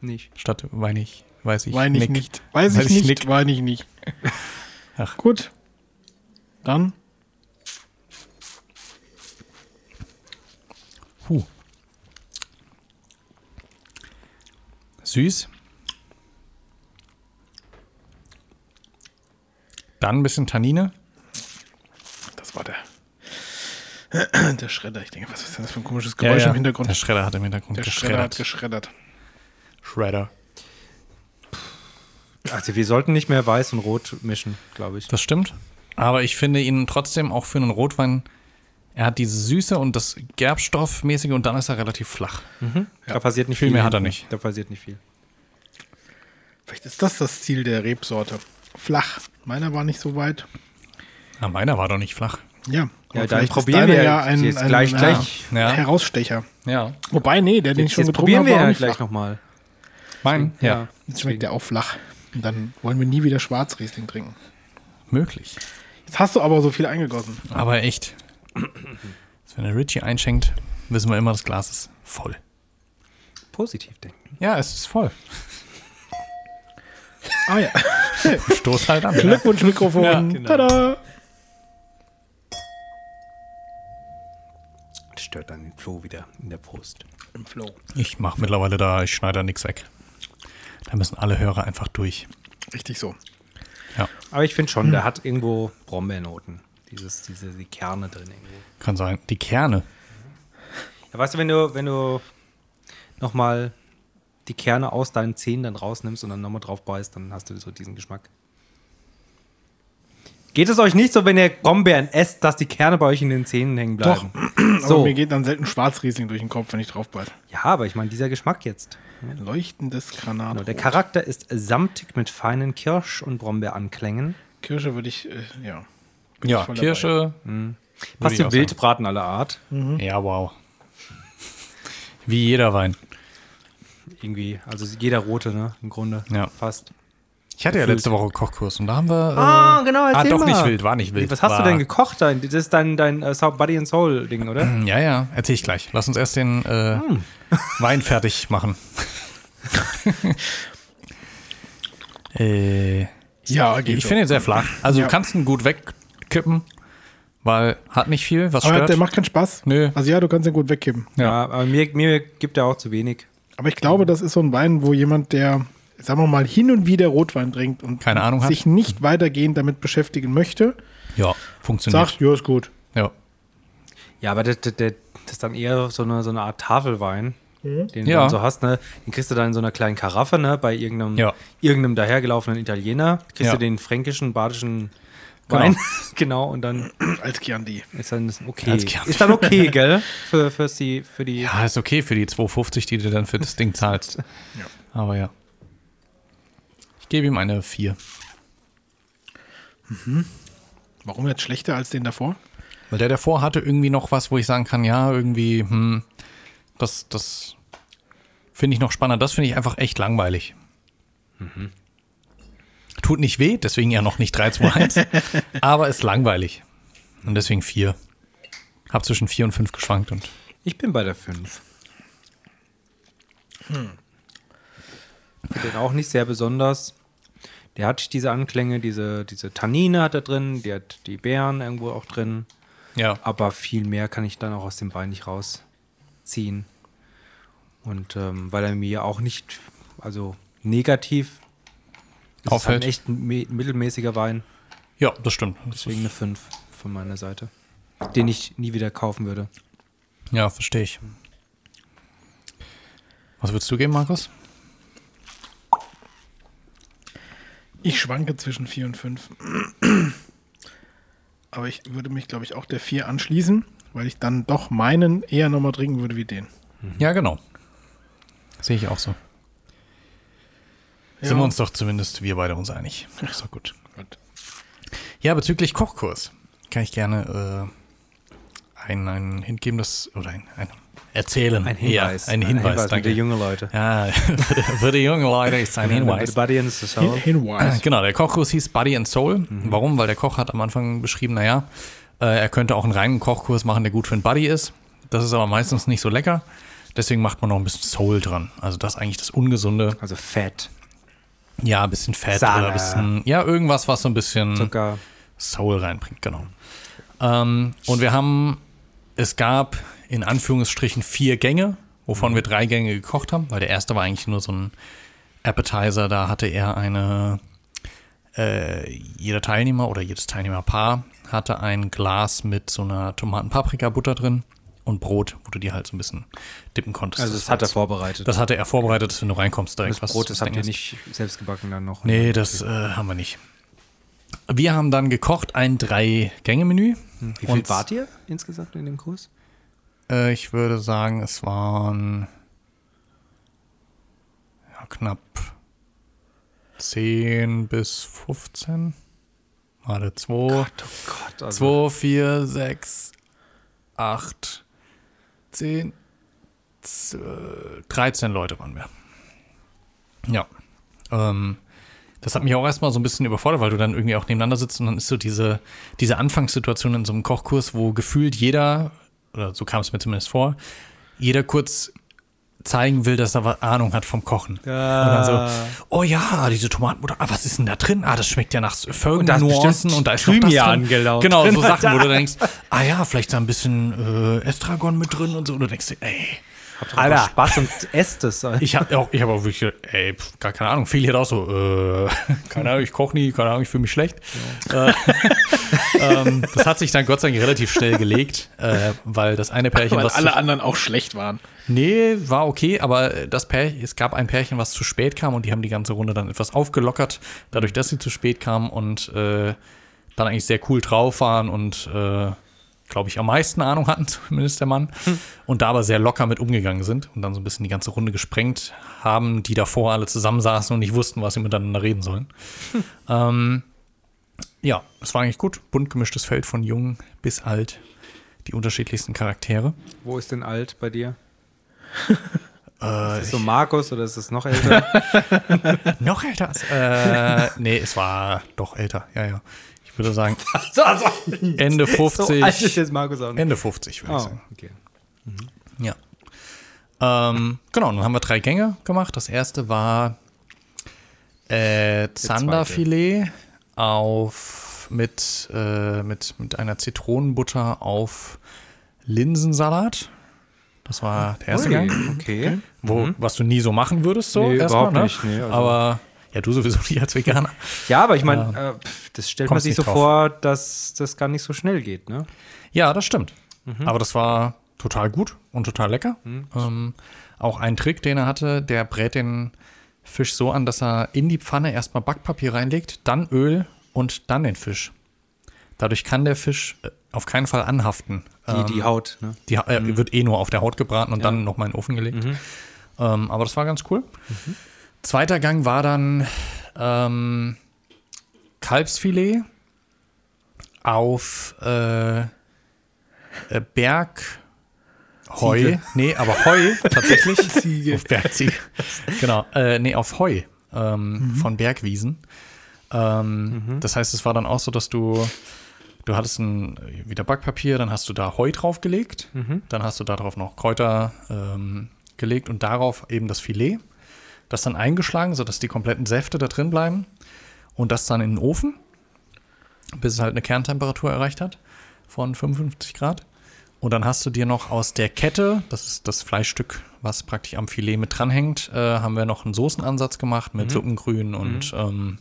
Nicht. Statt weinig, weiß ich Wein ich nick. nicht. Weiß ich Weiß ich nicht, weine ich nicht. Ach. Gut. Dann Huh. Süß. Dann ein bisschen Tannine. Das war der. Der Schredder. Ich denke, was ist denn das für ein komisches Geräusch im Hintergrund? Der Schredder hat im Hintergrund Der Schredder hat geschreddert. geschreddert. Schredder. Also wir sollten nicht mehr weiß und rot mischen, glaube ich. Das stimmt. Aber ich finde ihn trotzdem auch für einen Rotwein, er hat diese Süße und das Gerbstoffmäßige und dann ist er relativ flach. Da passiert nicht Viel viel. mehr hat er nicht. Da passiert nicht viel. Vielleicht ist das das Ziel der Rebsorte. Flach. Meiner war nicht so weit. Na, meiner war doch nicht flach. Ja. Ja, dann probieren wir ja ein, jetzt ein, gleich- ja, gleich. Ja. Herausstecher. Ja. Wobei, nee, der, den ich schon jetzt getrunken probieren habe, wir ja gleich nochmal. Mein? Ja. Jetzt schmeckt der auch flach. Und dann wollen wir nie wieder Schwarzriesling trinken. Möglich. Jetzt hast du aber so viel eingegossen. Aber echt. Wenn der Richie einschenkt, wissen wir immer, das Glas ist voll. Positiv denken. Ja, es ist voll. Ah ja. Stoß halt an. Glückwunsch Mikrofon. Ja, genau. Tada. Stört dann den Flo wieder in der Brust. Im Flow. Ich mache mittlerweile da, ich schneide da nichts weg. Da müssen alle Hörer einfach durch. Richtig so. Ja, Aber ich finde schon, der hat irgendwo Brombeernoten. Dieses, diese die Kerne drin irgendwo. kann sein. Die Kerne. Ja, weißt du, wenn du, wenn du nochmal die Kerne aus deinen Zähnen dann rausnimmst und dann nochmal drauf beißt, dann hast du so diesen Geschmack. Geht es euch nicht so, wenn ihr Brombeeren esst, dass die Kerne bei euch in den Zähnen hängen bleiben? Aber So. mir geht dann selten Schwarzriesling durch den Kopf, wenn ich drauf beiße. Ja, aber ich meine, dieser Geschmack jetzt. Leuchtendes Granat. Genau, der Charakter ist samtig mit feinen Kirsch- und Brombeeranklängen. Kirsche würde ich, äh, ja. Bin Ja, ich Kirsche. Passt ich auch zu sagen. Wildbraten aller Art. Ja, wow. Wie jeder Wein. Irgendwie. Also jeder rote, ne? Im Grunde. Ja. Fast. Ich hatte ja Gefüllt. letzte Woche Kochkurs und da haben wir. Äh, Ah, genau, Ah, doch mal. nicht wild, war nicht wild. Was hast war, du denn gekocht? Dein, das ist dein, dein Soul- Body and Soul Ding, oder? Ja, ja, erzähl ich gleich. Lass uns erst den äh, Hm. Wein fertig machen. äh, Ja, geht ich finde ihn sehr flach. Also Ja. du kannst ihn gut wegkippen, weil hat nicht viel, was Aber stört. der macht keinen Spaß. Nö. Also ja, du kannst ihn gut wegkippen. Ja, aber mir, mir gibt er auch zu wenig. Aber ich glaube, das ist so ein Wein, wo jemand, der, sagen wir mal, hin und wieder Rotwein trinkt und Keine Ahnung hat. sich nicht weitergehend damit beschäftigen möchte, ja, funktioniert. sagt, ja, ist gut. Ja. Ja, aber das, das, das ist dann eher so eine, so eine Art Tafelwein, den du Ja. dann so hast. Ne? Den kriegst du dann in so einer kleinen Karaffe, ne? bei irgendeinem, Ja. irgendeinem dahergelaufenen Italiener. Kriegst Ja. du den fränkischen, badischen Genau. Wein. Genau, und dann Als Chianti. ist dann okay. Als Chianti. Ist dann okay, gell? Für, für die, für die ja, ist okay für die 2,50, die du dann für das Ding zahlst. Aber ja. Ich gebe ihm eine 4. Warum jetzt schlechter als den davor? Weil der davor hatte irgendwie noch was, wo ich sagen kann, ja, irgendwie, hm, das, das finde ich noch spannender. Das finde ich einfach echt langweilig. Tut nicht weh, deswegen ja noch nicht 3, 2, 1, aber ist langweilig. Und deswegen 4. Hab zwischen 4 und 5 geschwankt und Ich bin bei der 5. Finde den auch nicht sehr besonders. Der hat diese Anklänge, diese, diese Tannine hat er drin, die hat die Beeren irgendwo auch drin. ja. Aber viel mehr kann ich dann auch aus dem Wein nicht rausziehen. Und ähm, weil er mir auch nicht, also negativ, ist halt echt ein me- mittelmäßiger Wein. Ja, das stimmt. Das Deswegen ist, eine 5 von meiner Seite. Den ich nie wieder kaufen würde. ja, verstehe ich. Was würdest du geben, Markus? Ich schwanke zwischen 4 und 5. Aber ich würde mich, glaube ich, auch der 4 anschließen, weil ich dann doch meinen eher nochmal trinken würde wie den. Ja, genau. Sehe ich auch so. Sind wir uns doch zumindest wir beide uns einig. Ist doch gut. Gut. Ja, bezüglich Kochkurs kann ich gerne Hint geben, das, oder ein, ein Erzählen. Ein Hinweis. Ja, ein Hinweis, für danke. die junge Leute. ja, für, die, für jungen Leute ist ein Hinweis. Buddy and Soul. Hinweis. Genau, der Kochkurs hieß Body and Soul. Warum? Weil der Koch hat am Anfang beschrieben, naja, äh, er könnte auch einen reinen Kochkurs machen, der gut für den Body ist. Das ist aber meistens nicht so lecker. Deswegen macht man noch ein bisschen Soul dran. Also das ist eigentlich das Ungesunde. Also Fett, Ja, ein bisschen Fett Sahne. oder ein bisschen, ja, irgendwas, was so ein bisschen Zucker. Soul reinbringt, genau. Ähm, und wir haben, es gab in Anführungsstrichen vier Gänge, wovon wir drei Gänge gekocht haben, weil der erste war eigentlich nur so ein Appetizer, da hatte er eine, äh, jeder Teilnehmer oder jedes Teilnehmerpaar hatte ein Glas mit so einer Tomaten-Paprika-Butter drin und Brot, wo du die halt so ein bisschen dippen konntest. Also das hat er vorbereitet. Das hatte er vorbereitet, dass wenn du reinkommst, direkt das was Brot, das habt ihr nicht selbst gebacken dann noch. Nee, das äh, haben wir nicht. Wir haben dann gekocht ein Drei-Gänge-Menü. Wie viel Und, wart ihr insgesamt in dem Kurs? Äh, ich würde sagen, es waren ja, knapp 10 bis 15. Warte, 2, oh Gott, also 2, 4, 6, 8, 10, 12, 13 Leute waren wir. Ja. Ähm, das hat mich auch erstmal so ein bisschen überfordert, weil du dann irgendwie auch nebeneinander sitzt und dann ist so diese, diese Anfangssituation in so einem Kochkurs, wo gefühlt jeder, oder so kam es mir zumindest vor, jeder kurz zeigen will, dass er was Ahnung hat vom Kochen. Ja. Und dann so, oh ja, diese Tomatenbutter, ah, was ist denn da drin? Ah, das schmeckt ja nach Völken-Nuancen bestimmt und da ist noch das Thymian drin. gelaut Genau, so Sachen, wo du denkst, ah ja, vielleicht da ein bisschen äh, Estragon mit drin und so. Und du denkst, ey, Habt ihr Alter. Spaß und esst es. ich habe auch, ich hab auch wirklich, ey, pf, gar keine Ahnung. Viele hat auch so, äh, keine Ahnung, ich koche nie, keine Ahnung, ich fühle mich schlecht. Äh, ähm, das hat sich dann Gott sei Dank relativ schnell gelegt, äh, weil das eine Pärchen, Weil was alle zu, anderen auch schlecht waren. nee, war okay, aber das Pärchen, es gab ein Pärchen, was zu spät kam und die haben die ganze Runde dann etwas aufgelockert, dadurch, dass sie zu spät kamen und äh, dann eigentlich sehr cool drauf waren und äh, glaube ich, am meisten Ahnung hatten, zumindest der Mann, und da aber sehr locker mit umgegangen sind und dann so ein bisschen die ganze Runde gesprengt haben, die davor alle zusammensaßen und nicht wussten, was sie miteinander reden sollen. ähm, ja, es war eigentlich gut. Bunt gemischtes Feld von jung bis alt. Die unterschiedlichsten Charaktere. Wo ist denn alt bei dir? ist es so Markus oder ist es noch älter? Noch älter? Äh, nee, es war doch älter, ja, ja. Ich würde sagen, so, also, Ende 50. so alt ist jetzt Markus auch nicht. Ende 50, würde ich Oh, sagen. okay. Ja. Ähm, genau, dann haben wir drei Gänge gemacht. Das erste war äh, Zanderfilet auf mit, äh, mit, mit einer Zitronenbutter auf Linsensalat. Das war der erste Gang. Ui, okay. Wo, Was du nie so machen würdest, so Nee, erstmal, überhaupt ne? nicht, nee, also- Aber ja, du sowieso nicht als Veganer. Ja, aber ich meine, äh, das stellt man sich so drauf. vor, dass das gar nicht so schnell geht, ne? Ja, das stimmt. Aber das war total gut und total lecker. Ähm, auch ein Trick, den er hatte, der brät den Fisch so an, dass er in die Pfanne erstmal Backpapier reinlegt, dann Öl und dann den Fisch. Dadurch kann der Fisch äh, auf keinen Fall anhaften. Die, Ähm, die Haut, ne? die äh, wird eh nur auf der Haut gebraten und dann nochmal in den Ofen gelegt. Ähm, aber das war ganz cool. Zweiter Gang war dann ähm, Kalbsfilet auf äh, äh, Bergheu. Ziege. Nee, aber Heu tatsächlich. Auf Bergziege. Genau. Äh, nee, auf Heu ähm, von Bergwiesen. Ähm, Das heißt, es war dann auch so, dass du Du hattest ein, wieder Backpapier, dann hast du da Heu draufgelegt, dann hast du darauf noch Kräuter ähm, gelegt und darauf eben das Filet. Das dann eingeschlagen, sodass die kompletten Säfte da drin bleiben und das dann in den Ofen, bis es halt eine Kerntemperatur erreicht hat von 55 Grad. Und dann hast du dir noch aus der Kette, das ist das Fleischstück, was praktisch am Filet mit dranhängt, äh, haben wir noch einen Soßenansatz gemacht mit Suppengrün und ähm,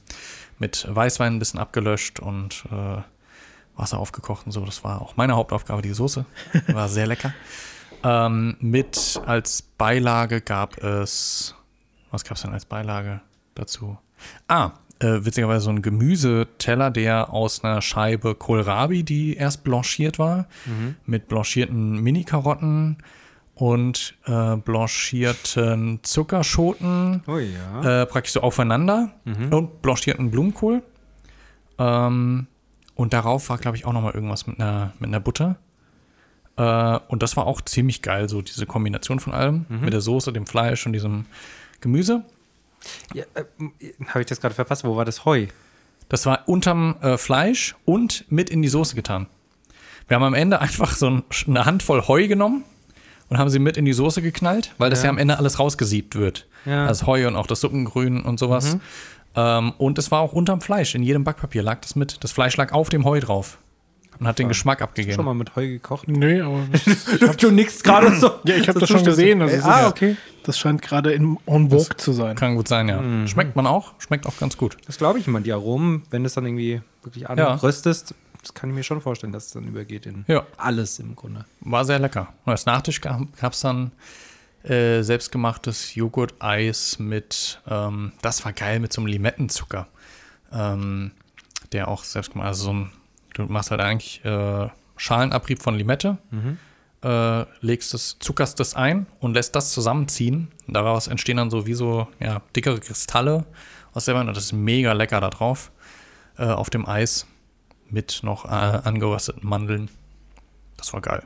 mit Weißwein ein bisschen abgelöscht und äh, Wasser aufgekocht und so. Das war auch meine Hauptaufgabe, die Soße. War sehr lecker. Ähm, mit als Beilage gab es, was gab es denn als Beilage dazu? Ah, äh, witzigerweise so ein Gemüseteller, der aus einer Scheibe Kohlrabi, die erst blanchiert war, mit blanchierten Mini-Karotten und äh, blanchierten Zuckerschoten Oh ja. äh, praktisch so aufeinander und blanchierten Blumenkohl. Ähm, und darauf war, glaube ich, auch noch mal irgendwas mit einer, mit einer Butter. Äh, und das war auch ziemlich geil, so diese Kombination von allem. Mit der Soße, dem Fleisch und diesem Gemüse. ja äh, Habe ich das gerade verpasst? Wo war das Heu? Das war unterm äh, Fleisch und mit in die Soße getan. Wir haben am Ende einfach so ein, eine Handvoll Heu genommen und haben sie mit in die Soße geknallt, weil das ja, Ja. am Ende alles rausgesiebt wird. Ja. Das Heu und auch das Suppengrün und sowas. Ähm, und es war auch unterm Fleisch. In jedem Backpapier lag das mit. Das Fleisch lag auf dem Heu drauf und hat den Geschmack abgegeben. Schon mal mit Heu gekocht? Nee, aber Du nix gerade so. ja, ich habe das schon gesehen. Also Äh, ah, ja- okay. Das scheint gerade in en vogue zu sein. Kann gut sein, ja. Schmeckt man auch. Schmeckt auch ganz gut. Das glaube ich immer. Die Aromen, wenn du es dann irgendwie wirklich Ja. anröstest, das kann ich mir schon vorstellen, dass es dann übergeht in Ja. alles im Grunde. War sehr lecker. Und als Nachtisch gab es dann äh, selbstgemachtes Joghurt-Eis mit, ähm, das war geil, mit so einem Limettenzucker. Ähm, der auch selbst gemacht, also so ein, du machst halt eigentlich äh, Schalenabrieb von Limette, äh, legst das, zuckerst das ein und lässt das zusammenziehen. Und daraus entstehen dann so wie so, ja, dickere Kristalle aus der Wand und das ist mega lecker da drauf, äh, auf dem Eis mit noch äh, angerösteten Mandeln. Das war geil.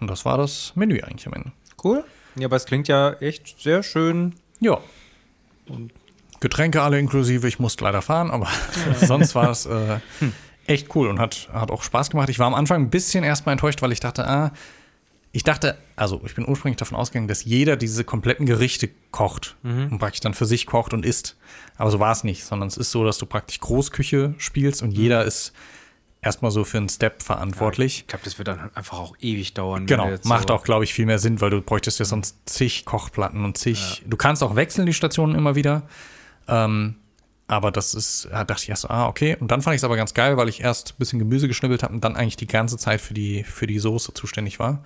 Und das war das Menü eigentlich am Ende. Cool. Ja, aber es klingt ja echt sehr schön. Ja. Getränke alle inklusive. Ich musste leider fahren, aber sonst war es äh, echt cool und hat, hat auch Spaß gemacht. Ich war am Anfang ein bisschen erstmal enttäuscht, weil ich dachte, ah, ich dachte, also ich bin ursprünglich davon ausgegangen, dass jeder diese kompletten Gerichte kocht und praktisch dann für sich kocht und isst. Aber so war es nicht, sondern es ist so, dass du praktisch Großküche spielst und jeder ist erstmal so für einen Step verantwortlich. Ich glaube, das wird dann einfach auch ewig dauern. Genau, macht so- auch, glaube ich, viel mehr Sinn, weil du bräuchtest ja sonst zig Kochplatten und zig. Du kannst auch wechseln, die Stationen immer wieder. Ähm, aber das ist, da dachte ich erst so, ah, okay. Und dann fand ich es aber ganz geil, weil ich erst ein bisschen Gemüse geschnibbelt habe und dann eigentlich die ganze Zeit für die, für die Soße zuständig war.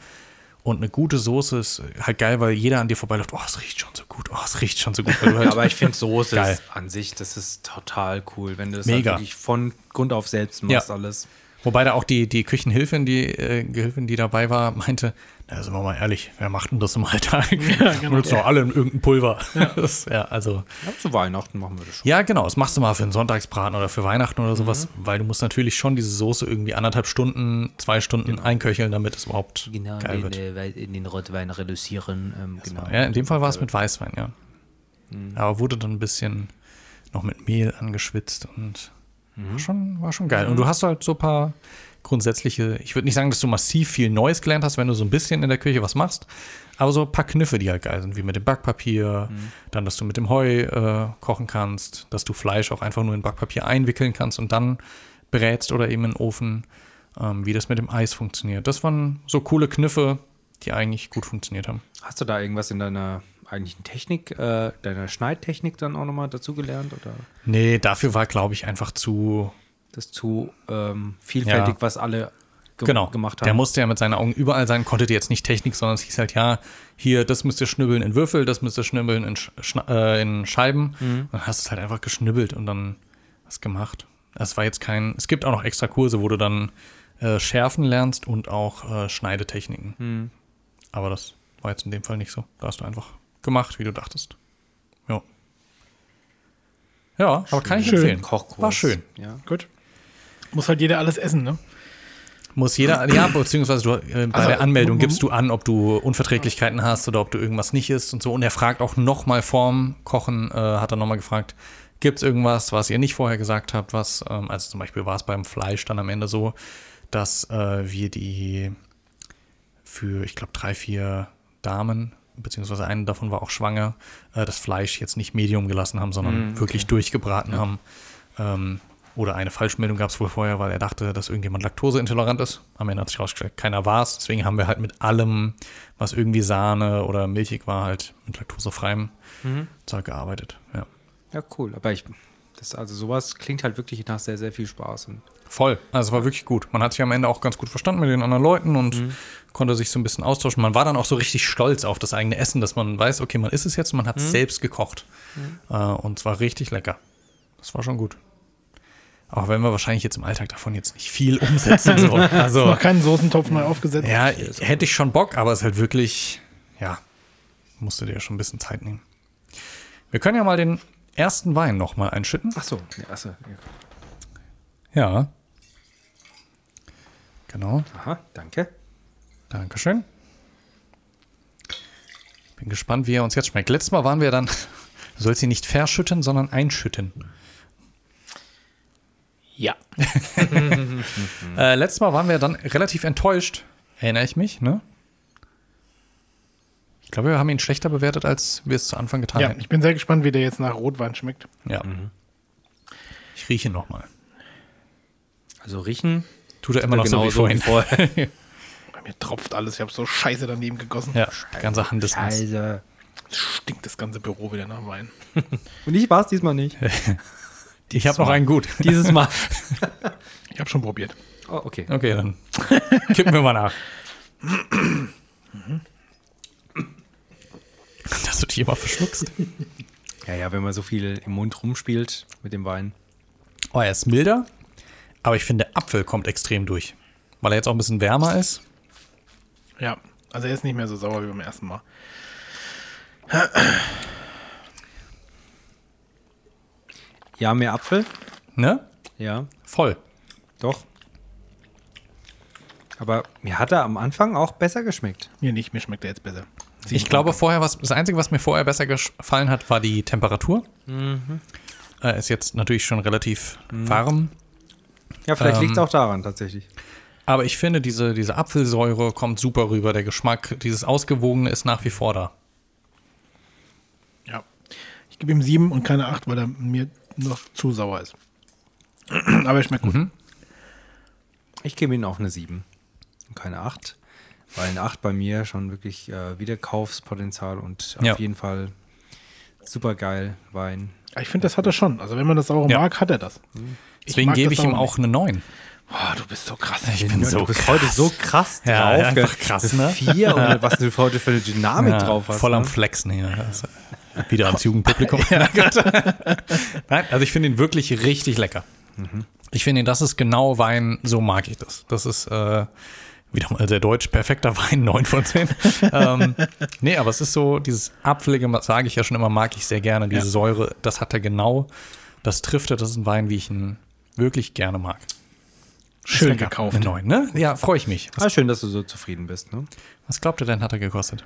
Und eine gute Soße ist halt geil, weil jeder an dir vorbeiläuft. Oh, es riecht schon so gut. Oh, es riecht schon so gut. Halt, aber ich finde Soße Geil. ist an sich, das ist total cool, wenn du das Mega. halt wirklich von Grund auf selbst machst Ja. alles. Wobei da auch die, die Küchenhilfin, die äh, Gehilfin, die dabei war, meinte, na, sind wir mal ehrlich, wer macht denn das im Alltag? Ja, genau. Nutzt doch alle in irgendein Pulver. Ja. Das, ja, also. Ja, zu Weihnachten machen wir das schon. Ja, genau. Das machst du mal für einen Sonntagsbraten oder für Weihnachten oder sowas, mhm. weil du musst natürlich schon diese Soße irgendwie anderthalb Stunden, zwei Stunden genau. einköcheln, damit es überhaupt genau, geil in, wird. Äh, in den Rotwein reduzieren. Ähm, genau. ja, in dem Fall war es mit Weißwein, ja. Mhm. Aber wurde dann ein bisschen noch mit Mehl angeschwitzt und. War, schon, war schon geil. Und du hast halt so ein paar grundsätzliche, ich würde nicht sagen, dass du massiv viel Neues gelernt hast, wenn du so ein bisschen in der Küche was machst, aber so ein paar Kniffe, die halt geil sind, wie mit dem Backpapier, mhm. dann, dass du mit dem Heu äh, kochen kannst, dass du Fleisch auch einfach nur in Backpapier einwickeln kannst und dann brätst oder eben in den Ofen, ähm, wie das mit dem Eis funktioniert. Das waren so coole Kniffe, die eigentlich gut funktioniert haben. Hast du da irgendwas in deiner eigentlichen Technik, äh, deiner Schneidtechnik dann auch nochmal dazugelernt? Oder? Nee, dafür war, glaube ich, einfach zu das zu ähm, vielfältig, ja. was alle ge genau. gemacht haben. Der musste ja mit seinen Augen überall sein, konnte jetzt nicht Technik, sondern es hieß halt, ja, hier, das müsst ihr schnibbeln in Würfel, das müsst ihr schnibbeln in, Sch äh, in Scheiben. Mhm. Dann hast du es halt einfach geschnibbelt und dann was gemacht. Das war jetzt kein, es gibt auch noch extra Kurse, wo du dann äh, Schärfen lernst und auch äh, Schneidetechniken. Mhm. Aber das war jetzt in dem Fall nicht so. Da hast du einfach gemacht, wie du dachtest. Ja. Ja, aber kann ich schön. empfehlen. Kochkurs. War schön. Ja. Gut. Muss halt jeder alles essen, ne? Muss jeder, ja, beziehungsweise du, äh, bei also, der Anmeldung gibst du an, ob du Unverträglichkeiten hast oder ob du irgendwas nicht isst und so. Und er fragt auch nochmal vorm Kochen, äh, hat er nochmal gefragt, gibt es irgendwas, was ihr nicht vorher gesagt habt, was, ähm, also zum Beispiel war es beim Fleisch dann am Ende so, dass äh, wir die für, ich glaube, drei, vier Damen, beziehungsweise eine davon war auch schwanger, äh, das Fleisch jetzt nicht Medium gelassen haben, sondern mm, okay. wirklich durchgebraten ja. haben. Ähm, oder eine Falschmeldung gab es wohl vorher, weil er dachte, dass irgendjemand laktoseintolerant ist. Am Ende hat sich herausgestellt, keiner war es. Deswegen haben wir halt mit allem, was irgendwie Sahne oder milchig war, halt mit laktosefreiem mhm. Zeug gearbeitet. Ja. ja, cool. Aber ich, das, also sowas klingt halt wirklich nach sehr, sehr viel Spaß. Voll. Also es war wirklich gut. Man hat sich am Ende auch ganz gut verstanden mit den anderen Leuten und mhm. konnte sich so ein bisschen austauschen. Man war dann auch so richtig stolz auf das eigene Essen, dass man weiß, okay, man isst es jetzt und man hat es mhm. selbst gekocht. Mhm. Äh, und es war richtig lecker. Das war schon gut. Auch wenn wir wahrscheinlich jetzt im Alltag davon jetzt nicht viel umsetzen. So. Also, noch keinen Soßentopf neu aufgesetzt. Ja, hätte ich schon Bock, aber es ist halt wirklich, ja, musste dir schon ein bisschen Zeit nehmen. Wir können ja mal den ersten Wein noch mal einschütten. Ach so, der erste. Ja. Genau. Aha, danke. Dankeschön. Bin gespannt, wie er uns jetzt schmeckt. Letztes Mal waren wir dann, du sollst ihn nicht verschütten, sondern einschütten. Ja. äh, letztes Mal waren wir dann relativ enttäuscht, erinnere ich mich, ne? Ich glaube, wir haben ihn schlechter bewertet, als wir es zu Anfang getan ja, hätten. Ich bin sehr gespannt, wie der jetzt nach Rotwein schmeckt. Ja. Mhm. Ich rieche noch mal. Also riechen tut er immer noch so wie vorhin. vorher. Bei mir tropft alles. Ich habe so Scheiße daneben gegossen. Ja, die ganze Hand ist nass. Scheiße. Stinkt das ganze Büro wieder nach Wein. Und ich war es diesmal nicht. Ich habe noch einen gut. Dieses Mal. ich habe schon probiert. Oh, okay. Okay, dann kippen wir mal nach. Dass du dich immer verschluckst. Ja, ja, wenn man so viel im Mund rumspielt mit dem Wein. Oh, er ist milder, aber ich finde, Apfel kommt extrem durch. Weil er jetzt auch ein bisschen wärmer ist. Ja, also er ist nicht mehr so sauer wie beim ersten Mal. Ja, mehr Apfel. Ne? Ja. Voll. Doch. Aber mir hat er am Anfang auch besser geschmeckt. Mir nicht, mir schmeckt er jetzt besser. Sie ich glaube vorher, was, das Einzige, was mir vorher besser gefallen hat, war die Temperatur. Mhm. Äh, ist jetzt natürlich schon relativ mhm. warm. Ja, vielleicht ähm, liegt es auch daran tatsächlich. Aber ich finde, diese, diese Apfelsäure kommt super rüber. Der Geschmack, dieses Ausgewogene ist nach wie vor da. Ja. Ich gebe ihm sieben und keine acht, weil er mir noch zu sauer ist. Aber er schmeckt gut. Mhm. Ich gebe ihm auch eine 7 und keine 8. Weil eine 8 bei mir schon wirklich äh, Wiederkaufspotenzial und auf ja. jeden Fall super geil Wein. Ich finde, das hat er schon. Also wenn man das sauer ja. mag, hat er das. Mhm. Deswegen gebe ich ihm auch eine 9. Boah, du bist so krass. Ich bin so du bist krass. heute so krass ja, drauf. Einfach krass, ne? Vier und was du heute für eine Dynamik ja, drauf hast. Voll am ne? Flexen hier. Also, wieder ans Jugendpublikum. ja. Nein, also ich finde ihn wirklich richtig lecker. Mhm. Ich finde, das ist genau Wein, so mag ich das. Das ist äh, wieder mal sehr deutsch, perfekter Wein, 9 von 10. ähm, nee, aber es ist so, dieses Apfelige, sage ich ja schon immer, mag ich sehr gerne. Diese Ja. Säure, das hat er genau. Das trifft er, das ist ein Wein, wie ich ihn wirklich gerne mag. Schön gekauft. Eine 9, ne? Ja, freue ich mich. Was, Ah, schön, dass du so zufrieden bist. Ne? was glaubt ihr denn, hat er gekostet?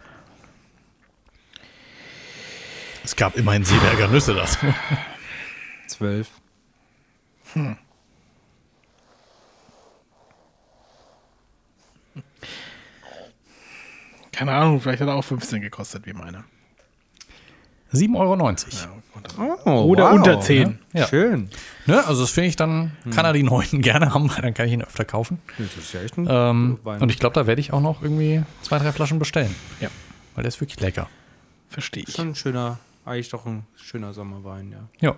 Es gab immerhin Seeberger Nüsse, das. Zwölf. Keine Ahnung, vielleicht hat er auch 15 gekostet, wie meine. 7,90 Euro. Ja, Oh, Oder unter 10. Ja. Schön. Ne? Also das finde ich dann, kann er die 9 gerne haben, weil dann kann ich ihn öfter kaufen. Das ist ja echt ein Ähm, Wein. und ich glaube, da werde ich auch noch irgendwie zwei, drei Flaschen bestellen. Ja. Weil der ist wirklich lecker. Verstehe ich. schon ein schöner, eigentlich doch ein schöner Sommerwein, ja. Ja.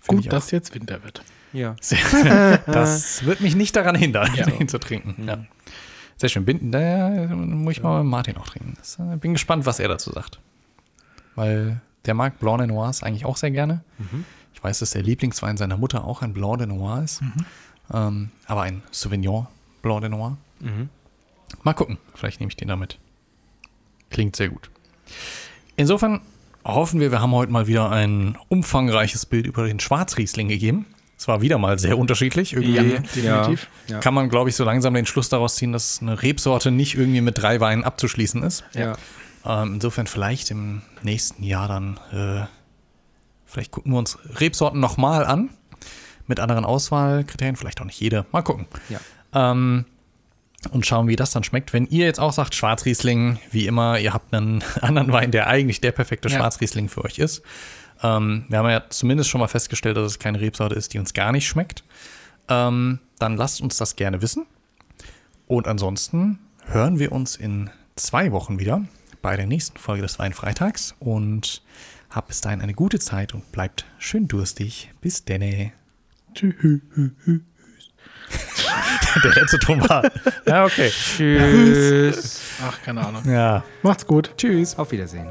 Find Gut, dass jetzt Winter wird. Ja. Das wird mich nicht daran hindern, Ja. ihn zu trinken. Ja. Sehr schön. Bin, da muss ich mal mit Martin auch trinken. Das, äh, bin gespannt, was er dazu sagt. Weil der mag Blanc de Noirs eigentlich auch sehr gerne. Ich weiß, dass der Lieblingswein seiner Mutter auch ein Blanc de Noir ist. Ähm, aber ein Sauvignon Blanc de Noir. Mhm. Mal gucken. Vielleicht nehme ich den damit. Klingt sehr gut. Insofern hoffen wir, wir haben heute mal wieder ein umfangreiches Bild über den Schwarzriesling gegeben. Es war wieder mal sehr unterschiedlich. Irgendwie definitiv. Ja. kann man, glaube ich, so langsam den Schluss daraus ziehen, dass eine Rebsorte nicht irgendwie mit drei Weinen abzuschließen ist. Ja. Ähm, insofern vielleicht im nächsten Jahr dann, äh, vielleicht gucken wir uns Rebsorten nochmal an. Mit anderen Auswahlkriterien, vielleicht auch nicht jede. Mal gucken. Ja. Ähm, und schauen, wie das dann schmeckt. Wenn ihr jetzt auch sagt, Schwarzriesling, wie immer, ihr habt einen anderen Wein, der eigentlich der perfekte Ja. Schwarzriesling für euch ist. Ähm, wir haben ja zumindest schon mal festgestellt, dass es keine Rebsorte ist, die uns gar nicht schmeckt. Ähm, dann lasst uns das gerne wissen. Und ansonsten hören wir uns in zwei Wochen wieder bei der nächsten Folge des Weinfreitags und habt bis dahin eine gute Zeit und bleibt schön durstig. Bis denne. Tschüss. Der letzte Ton war. Ja, okay. Tschüss. Ach, keine Ahnung. Ja. Macht's gut. Tschüss. Auf Wiedersehen.